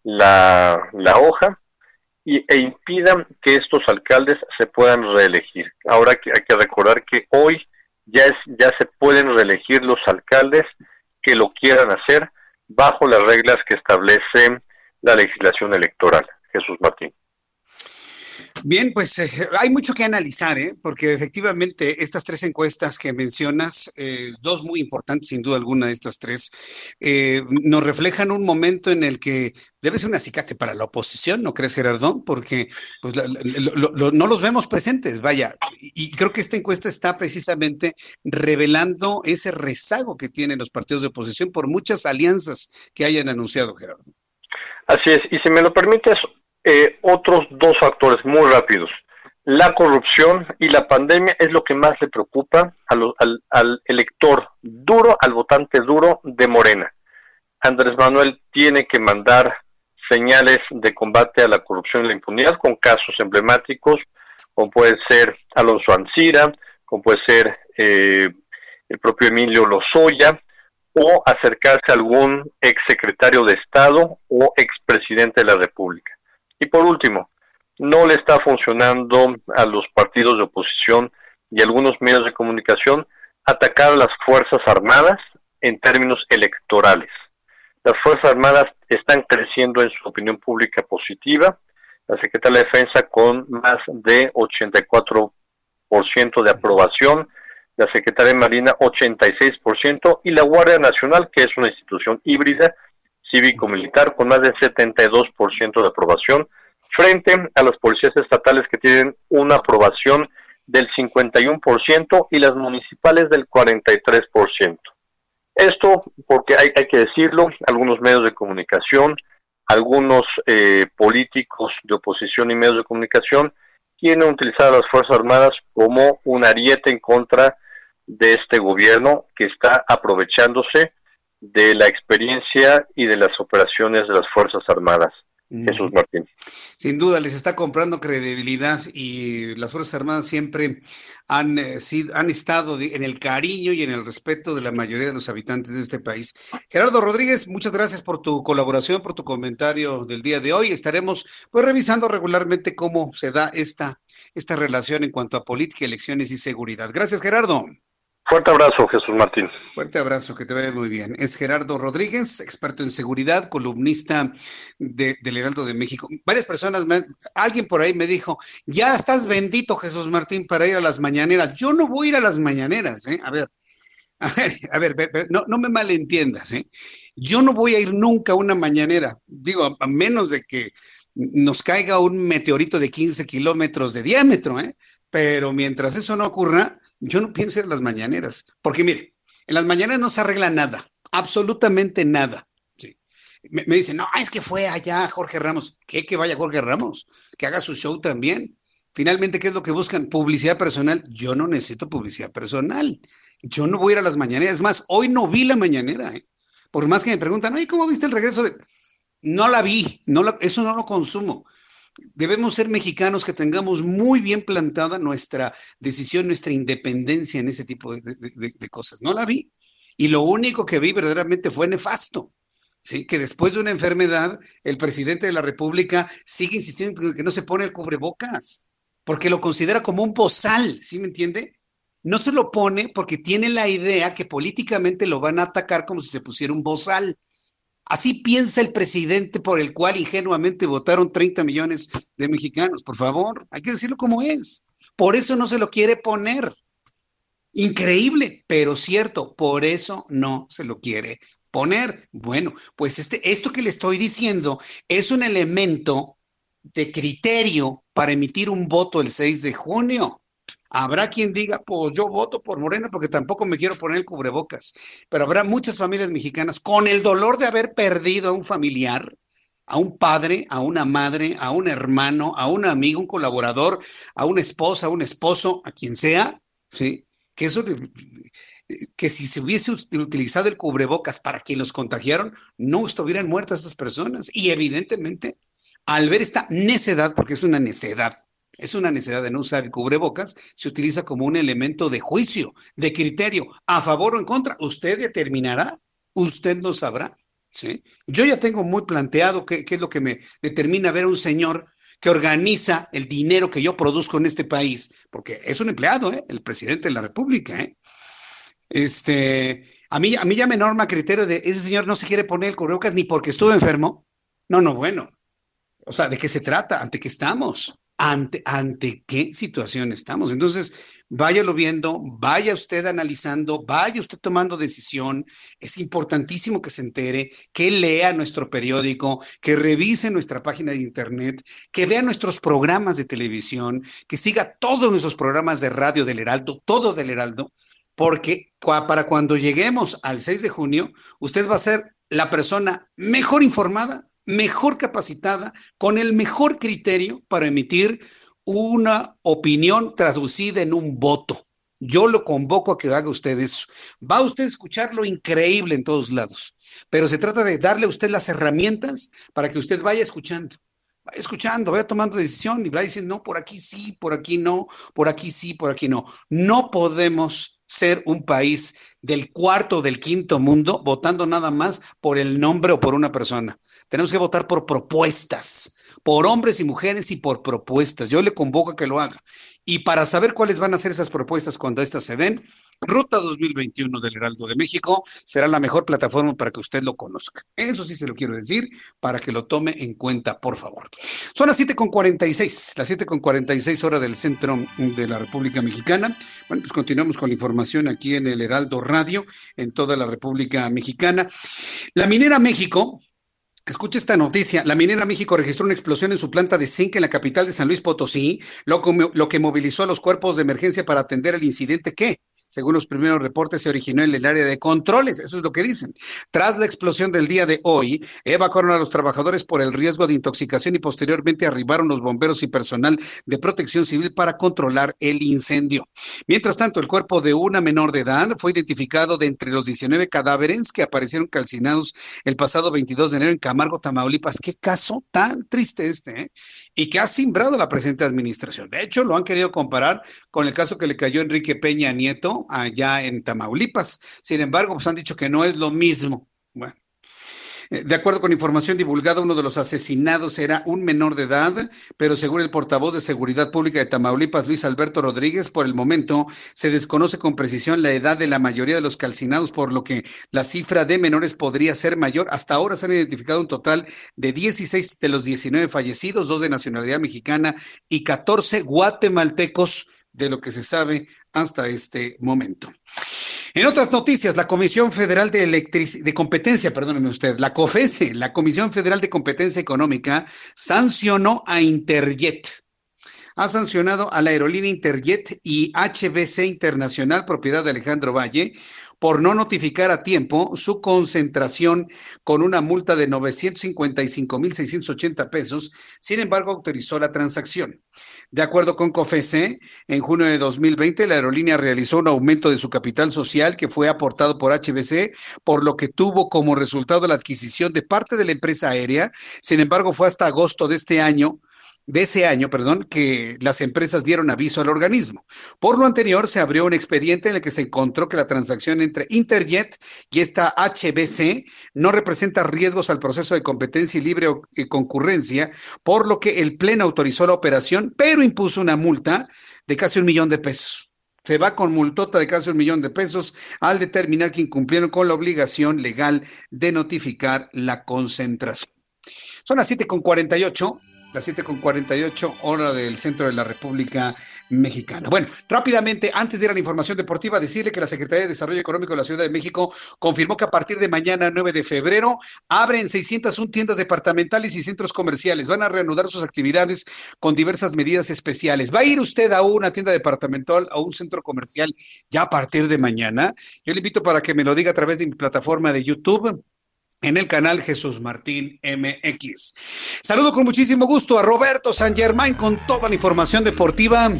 la, la hoja y, e impidan que estos alcaldes se puedan reelegir. Ahora hay que recordar que hoy ya, es, ya se pueden reelegir los alcaldes que lo quieran hacer bajo las reglas que establece la legislación electoral. Jesús Martín. Bien, pues eh, hay mucho que analizar, ¿eh? porque efectivamente estas tres encuestas que mencionas, eh, dos muy importantes sin duda alguna de estas tres, eh, nos reflejan un momento en el que debe ser un acicate para la oposición, ¿no crees, Gerardo? Porque pues, no los vemos presentes, vaya, y, creo que esta encuesta está precisamente revelando ese rezago que tienen los partidos de oposición por muchas alianzas que hayan anunciado, Gerardo. Así es, y si me lo permites, eh, otros dos factores muy rápidos. La corrupción y la pandemia es lo que más le preocupa al, elector duro, al votante duro de Morena. Andrés Manuel tiene que mandar señales de combate a la corrupción y la impunidad con casos emblemáticos, como puede ser Alonso Ancira, como puede ser eh, el propio Emilio Lozoya, o acercarse a algún exsecretario de Estado o expresidente de la República. Y por último, no le está funcionando a los partidos de oposición y algunos medios de comunicación atacar a las Fuerzas Armadas en términos electorales. Las Fuerzas Armadas están creciendo en su opinión pública positiva. La Secretaría de Defensa con más de 84% de aprobación, la Secretaría de Marina 86% y la Guardia Nacional, que es una institución híbrida, cívico-militar con más del 72% de aprobación, frente a las policías estatales que tienen una aprobación del 51% y las municipales del 43%. Esto porque hay, hay que decirlo, algunos medios de comunicación, algunos eh, políticos de oposición y medios de comunicación quieren utilizar a las Fuerzas Armadas como un ariete en contra de este gobierno que está aprovechándose de la experiencia y de las operaciones de las Fuerzas Armadas. Jesús Martín. Sin duda, les está comprando credibilidad y las Fuerzas Armadas siempre han, eh, sido, han estado en el cariño y en el respeto de la mayoría de los habitantes de este país. Gerardo Rodríguez, muchas gracias por tu colaboración, por tu comentario del día de hoy. Estaremos pues revisando regularmente cómo se da esta, esta relación en cuanto a política, elecciones y seguridad. Gracias, Gerardo. Fuerte abrazo, Jesús Martín. Fuerte abrazo, que te vaya muy bien. Es Gerardo Rodríguez, experto en seguridad, columnista de, del Heraldo de México. Varias personas, alguien por ahí me dijo, ya estás bendito, Jesús Martín, para ir a las mañaneras. Yo no voy a ir a las mañaneras, ¿eh? A ver, [LAUGHS] a ver, a ver, no, no me malentiendas, ¿eh? Yo no voy a ir nunca a una mañanera. Digo, a menos de que nos caiga un meteorito de 15 kilómetros de diámetro, ¿eh? Pero mientras eso no ocurra, yo no pienso en las mañaneras, porque mire, en las mañaneras no se arregla nada, absolutamente nada. Me, dicen, no, es que fue allá Jorge Ramos. ¿Qué? Que vaya Jorge Ramos, que haga su show también. Finalmente, ¿qué es lo que buscan? Publicidad personal. Yo no necesito publicidad personal. Yo no voy a ir a las mañaneras. Es más, hoy no vi la mañanera. ¿eh? Por más que me preguntan, oye, ¿cómo viste el regreso de.? No la vi, no eso no lo consumo debemos ser mexicanos que tengamos muy bien plantada nuestra decisión, nuestra independencia en ese tipo de, cosas. No la vi. Y lo único que vi verdaderamente fue nefasto. ¿sí? Que después de una enfermedad, el presidente de la República sigue insistiendo en que no se pone el cubrebocas, porque lo considera como un bozal, ¿sí me entiende? no se lo pone porque tiene la idea que políticamente lo van a atacar como si se pusiera un bozal. Así piensa el presidente por el cual ingenuamente votaron 30 millones de mexicanos. Por favor, hay que decirlo como es. Por eso no se lo quiere poner. Increíble, pero cierto, por eso no se lo quiere poner. Bueno, pues este, esto que le estoy diciendo es un elemento de criterio para emitir un voto el 6 de junio. Habrá quien diga, pues yo voto por Morena porque tampoco me quiero poner el cubrebocas, pero habrá muchas familias mexicanas con el dolor de haber perdido a un familiar, a un padre, a una madre, a un hermano, a un amigo, un colaborador, a una esposa, a un esposo, a quien sea, ¿sí? Que eso, que si se hubiese utilizado el cubrebocas para quien los contagiaron, no estuvieran muertas esas personas. Y evidentemente, al ver esta necedad, porque es una necedad, es una necesidad de no usar el cubrebocas, se utiliza como un elemento de juicio, de criterio, a favor o en contra. Usted determinará, usted no sabrá. ¿sí? Yo ya tengo muy planteado qué, es lo que me determina ver a un señor que organiza el dinero que yo produzco en este país, porque es un empleado, ¿eh? el presidente de la República. ¿eh? Este, a mí, a mí ya me norma criterio de ese señor no se quiere poner el cubrebocas ni porque estuvo enfermo. No, no, bueno. O sea, ¿de qué se trata? ¿Ante qué estamos? Ante, ante qué situación estamos. Entonces, váyalo viendo, vaya usted analizando, vaya usted tomando decisión. Es importantísimo que se entere, que lea nuestro periódico, que revise nuestra página de internet, que vea nuestros programas de televisión, que siga todos nuestros programas de radio del Heraldo, todo del Heraldo, porque para cuando lleguemos al 6 de junio, usted va a ser la persona mejor informada mejor capacitada, con el mejor criterio para emitir una opinión traducida en un voto. Yo lo convoco a que haga usted eso. Va usted a escuchar lo increíble en todos lados, pero se trata de darle a usted las herramientas para que usted vaya escuchando. Vaya escuchando, vaya tomando decisión y vaya diciendo, no, por aquí sí, por aquí no, por aquí sí, por aquí no. No podemos ser un país del cuarto o del quinto mundo votando nada más por el nombre o por una persona. Tenemos que votar por propuestas, por hombres y mujeres y por propuestas. Yo le convoco a que lo haga. Y para saber cuáles van a ser esas propuestas cuando éstas se den, Ruta 2021 del Heraldo de México será la mejor plataforma para que usted lo conozca. Eso sí se lo quiero decir para que lo tome en cuenta, por favor. Son las 7.46, las 7.46 horas del centro de la República Mexicana. Bueno, pues continuamos con la información aquí en el Heraldo Radio, en toda la República Mexicana. La minera México Escucha esta noticia. La minera México registró una explosión en su planta de zinc en la capital de San Luis Potosí, lo, lo que movilizó a los cuerpos de emergencia para atender el incidente que, según los primeros reportes, se originó en el área de controles. Eso es lo que dicen. Tras la explosión del día de hoy, evacuaron a los trabajadores por el riesgo de intoxicación y posteriormente arribaron los bomberos y personal de protección civil para controlar el incendio. Mientras tanto, el cuerpo de una menor de edad fue identificado de entre los 19 cadáveres que aparecieron calcinados el pasado 22 de enero en Camargo, Tamaulipas. Qué caso tan triste este, ¿eh? y que ha simbrado la presente administración. De hecho, lo han querido comparar con el caso que le cayó Enrique Peña Nieto allá en Tamaulipas. Sin embargo, pues han dicho que no es lo mismo. Bueno. Eh, de acuerdo con información divulgada, uno de los asesinados era un menor de edad, pero según el portavoz de Seguridad Pública de Tamaulipas, Luis Alberto Rodríguez, por el momento se desconoce con precisión la edad de la mayoría de los calcinados, por lo que la cifra de menores podría ser mayor. Hasta ahora se han identificado un total de 16 de los 19 fallecidos, dos de nacionalidad mexicana y 14 guatemaltecos de lo que se sabe hasta este momento. En otras noticias, la Comisión Federal de, de Competencia, perdóneme usted, la COFESE, la Comisión Federal de Competencia Económica, sancionó a Interjet. Ha sancionado a la aerolínea Interjet y HBC Internacional, propiedad de Alejandro Valle, por no notificar a tiempo su concentración con una multa de 955.680 pesos. Sin embargo, autorizó la transacción. De acuerdo con COFESE, en junio de 2020 la aerolínea realizó un aumento de su capital social que fue aportado por HBC, por lo que tuvo como resultado la adquisición de parte de la empresa aérea. Sin embargo, fue hasta agosto de este año de ese año, perdón, que las empresas dieron aviso al organismo. Por lo anterior, se abrió un expediente en el que se encontró que la transacción entre Interjet y esta HBC no representa riesgos al proceso de competencia y libre concurrencia, por lo que el Pleno autorizó la operación, pero impuso una multa de casi un millón de pesos. se va con multota de casi un millón de pesos al determinar que incumplieron con la obligación legal de notificar la concentración. Son las 7.48, las 7.48 hora del centro de la República Mexicana. Bueno, rápidamente, antes de ir a la información deportiva, decirle que la Secretaría de Desarrollo Económico de la Ciudad de México confirmó que a partir de mañana, 9 de febrero, abren 601 tiendas departamentales y centros comerciales. Van a reanudar sus actividades con diversas medidas especiales. ¿Va a ir usted a una tienda departamental, a un centro comercial ya a partir de mañana? Yo le invito para que me lo diga a través de mi plataforma de YouTube en el canal Jesús Martín MX. Saludo con muchísimo gusto a Roberto San Germán con toda la información deportiva.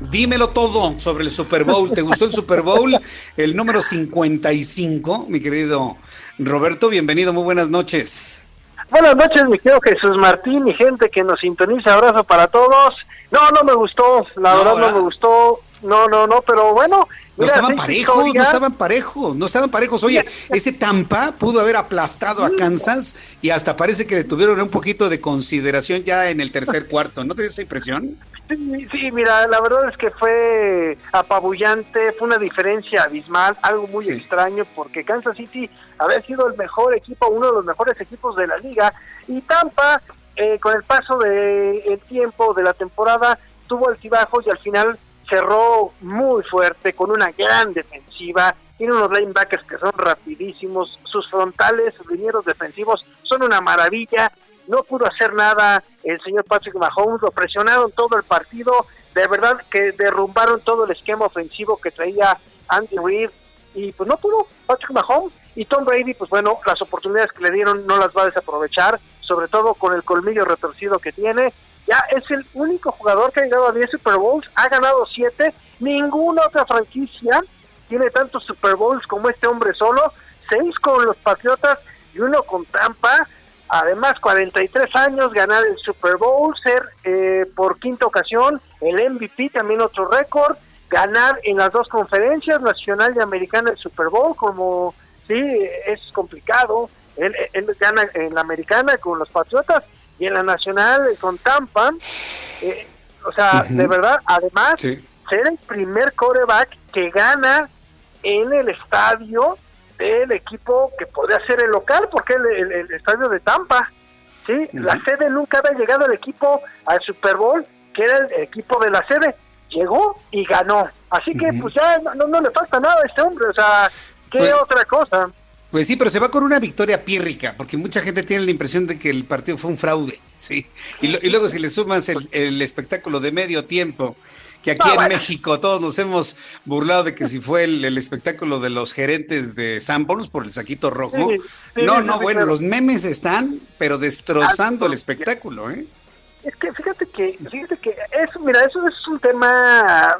Dímelo todo sobre el Super Bowl. ¿Te gustó el Super Bowl? El número 55, mi querido Roberto. Bienvenido, muy buenas noches. Buenas noches, mi querido Jesús Martín y gente que nos sintoniza. Abrazo para todos. No, no me gustó, la verdad no me gustó. No, no, no, pero bueno, no estaban parejos, no estaban parejos, no estaban parejos. Oye, ese Tampa pudo haber aplastado a Kansas y hasta parece que le tuvieron un poquito de consideración ya en el tercer [LAUGHS] cuarto. ¿No te dio esa impresión? Sí, mira, la verdad es que fue apabullante, fue una diferencia abismal, algo muy extraño porque Kansas City había sido el mejor equipo, uno de los mejores equipos de la liga y Tampa, eh, con el paso del tiempo de la temporada, tuvo altibajos y al final cerró muy fuerte con una gran defensiva, tiene unos linebackers que son rapidísimos, sus frontales, sus linieros defensivos son una maravilla, no pudo hacer nada el señor Patrick Mahomes, lo presionaron todo el partido, de verdad que derrumbaron todo el esquema ofensivo que traía Andy Reid. Y pues no pudo Patrick Mahomes. Y Tom Brady, pues bueno, las oportunidades que le dieron no las va a desaprovechar, sobre todo con el colmillo retorcido que tiene ya es el único jugador que ha llegado a 10 Super Bowls, ha ganado 7, ninguna otra franquicia tiene tantos Super Bowls como este hombre solo, 6 con los Patriotas y uno con Tampa, además 43 años, ganar el Super Bowl, ser eh, por quinta ocasión el MVP, también otro récord, ganar en las dos conferencias, nacional y americana el Super Bowl, como sí, es complicado, él, él gana en la americana con los Patriotas y en la nacional con Tampa, eh, o sea, de verdad, además, ser el primer coreback que gana en el estadio del equipo que podría ser el local, porque el, el, estadio de Tampa, ¿sí? La sede nunca había llegado el equipo al Super Bowl, que era el equipo de la sede, llegó y ganó. Así que, pues ya no, no, le falta nada a este hombre, o sea, ¿qué pues otra cosa? Pues sí, pero se va con una victoria pírrica, porque mucha gente tiene la impresión de que el partido fue un fraude, sí. Y, luego si le sumas el, espectáculo de medio tiempo, que aquí en México todos nos hemos burlado de que si fue el, espectáculo de los gerentes de Sanborns por el saquito rojo. no, no, bueno, los memes están, pero destrozando el espectáculo, ¿eh? Es que fíjate que, fíjate que eso, mira, eso es un tema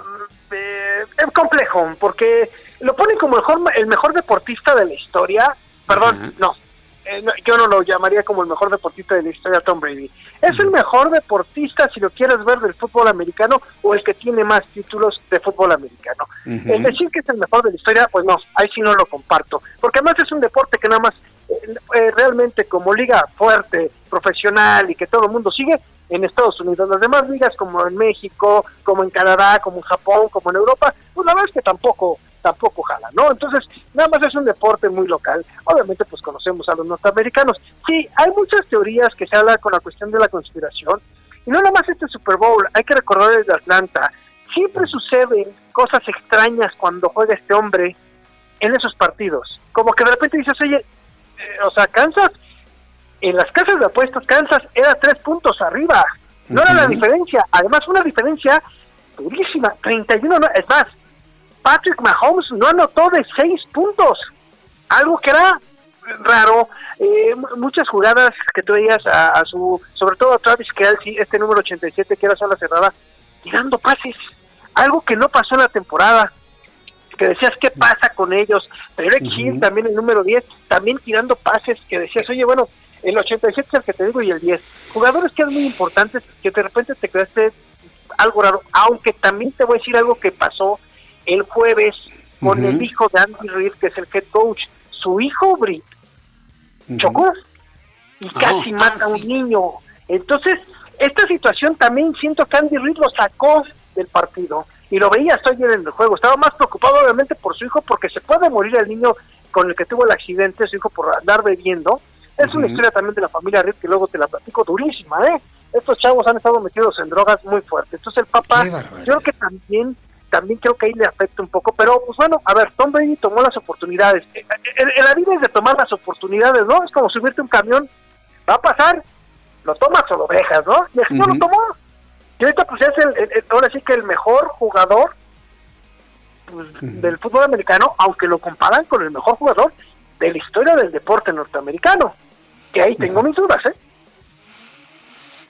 eh, complejo, porque lo ponen como mejor, el mejor deportista de la historia. Perdón, no, eh, no, yo no lo llamaría como el mejor deportista de la historia Tom Brady. Es el mejor deportista, si lo quieres ver, del fútbol americano o el que tiene más títulos de fútbol americano. El decir que es el mejor de la historia, pues no, ahí sí no lo comparto. Porque además es un deporte que nada más eh, eh, realmente como liga fuerte, profesional y que todo el mundo sigue en Estados Unidos. Las demás ligas como en México, como en Canadá, como en Japón, como en Europa, pues la verdad es que tampoco tampoco jala, ¿no? Entonces, nada más es un deporte muy local. Obviamente, pues conocemos a los norteamericanos. Sí, hay muchas teorías que se hablan con la cuestión de la conspiración. Y no nada más este Super Bowl, hay que recordar desde Atlanta. Siempre suceden cosas extrañas cuando juega este hombre en esos partidos. Como que de repente dices, oye, eh, o sea, Kansas, en las casas de apuestas, Kansas era tres puntos arriba. No era la diferencia. Además, una diferencia durísima. 31, no, es más, Patrick Mahomes no anotó de seis puntos, algo que era raro. Eh, muchas jugadas que tú veías a, su, sobre todo a Travis Kelsey, este número 87 que era sala cerrada, tirando pases, algo que no pasó en la temporada. Que decías, ¿qué pasa con ellos? Pero Hill, también el número 10, también tirando pases, que decías, oye, bueno, el 87 es el que te digo y el 10. Jugadores que eran muy importantes, que de repente te creaste algo raro, aunque también te voy a decir algo que pasó el jueves con el hijo de Andy Reid, que es el head coach. Su hijo, Britt, chocó y ah, casi mata a un niño. Entonces, esta situación también siento que Andy Reid lo sacó del partido. y lo veía estoy en el juego. Estaba más preocupado obviamente por su hijo porque se puede morir el niño con el que tuvo el accidente, su hijo por andar bebiendo. Es una historia también de la familia Reed que luego te la platico durísima, ¿eh? Estos chavos han estado metidos en drogas muy fuertes. Entonces el papá, yo creo que también también creo que ahí le afecta un poco, pero pues bueno, a ver, Tom Brady tomó las oportunidades. En, la vida es de tomar las oportunidades, ¿no? Es como subirte un camión, va a pasar, lo tomas o lo dejas, ¿no? Y así no lo tomó. Y ahorita pues es el, ahora sí que el mejor jugador pues, del fútbol americano, aunque lo comparan con el mejor jugador de la historia del deporte norteamericano. Que ahí tengo mis dudas, ¿eh?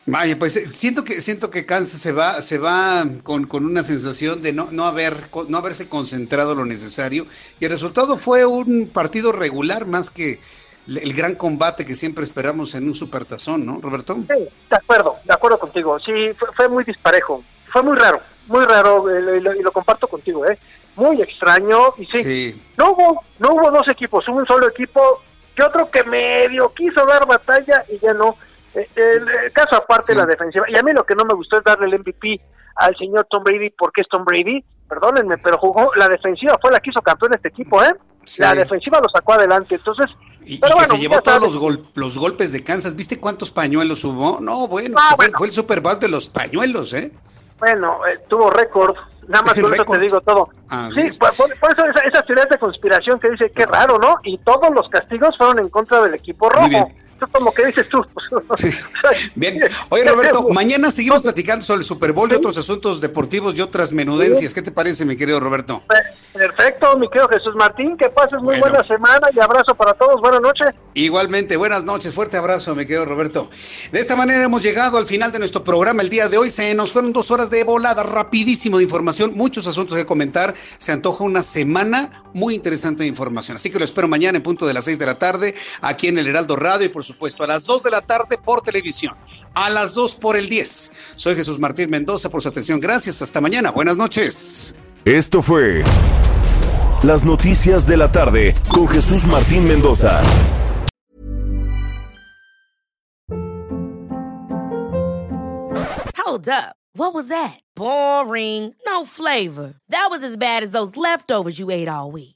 Vaya, pues eh, siento que siento que Kansas se va se va con, con, una sensación de no no haber no haberse concentrado lo necesario y el resultado fue un partido regular más que el gran combate que siempre esperamos en un supertazón, ¿no, Roberto? Sí, de acuerdo, de acuerdo contigo. Sí, fue, muy disparejo, fue muy raro, muy raro eh, y lo, comparto contigo, ¿eh? Muy extraño y sí, no hubo no hubo dos equipos, hubo un solo equipo que otro que medio quiso dar batalla y ya no. Eh, el, caso aparte la defensiva, y a mí lo que no me gustó es darle el MVP al señor Tom Brady porque es Tom Brady, perdónenme, pero jugó, la defensiva fue la que hizo campeón este equipo, ¿eh? La defensiva lo sacó adelante, entonces... Y, que se llevó todos los, los, golpes de Kansas, ¿viste cuántos pañuelos hubo? No, bueno, ah, fue, el Super Bowl de los pañuelos, ¿eh? Bueno, eh, tuvo récord, nada más [LAUGHS] por eso te digo todo. Ah, sí, por, eso esa, esa, teoría de conspiración que dice, qué raro, ¿no? Y todos los castigos fueron en contra del equipo rojo como que dices tú. [LAUGHS] Bien. Oye, Roberto, mañana seguimos platicando sobre el Super Bowl y otros asuntos deportivos y otras menudencias. ¿Qué te parece, mi querido Roberto? Perfecto, mi querido Jesús Martín. Que pases muy buena semana y abrazo para todos. Buenas noches. Igualmente, buenas noches. Fuerte abrazo, mi querido Roberto. De esta manera hemos llegado al final de nuestro programa el día de hoy. Se nos fueron dos horas de volada, rapidísimo de información, muchos asuntos que comentar. Se antoja una semana muy interesante de información. Así que lo espero mañana en punto de las seis de la tarde aquí en el Heraldo Radio y por supuesto, a las 2 de la tarde por televisión, a las 2 por el 10. Soy Jesús Martín Mendoza por su atención. Gracias. Hasta mañana. Buenas noches. Esto fue Las Noticias de la Tarde con Jesús Martín Mendoza. Hold up. What was that? Boring. No flavor. That was as bad as those leftovers you ate all week.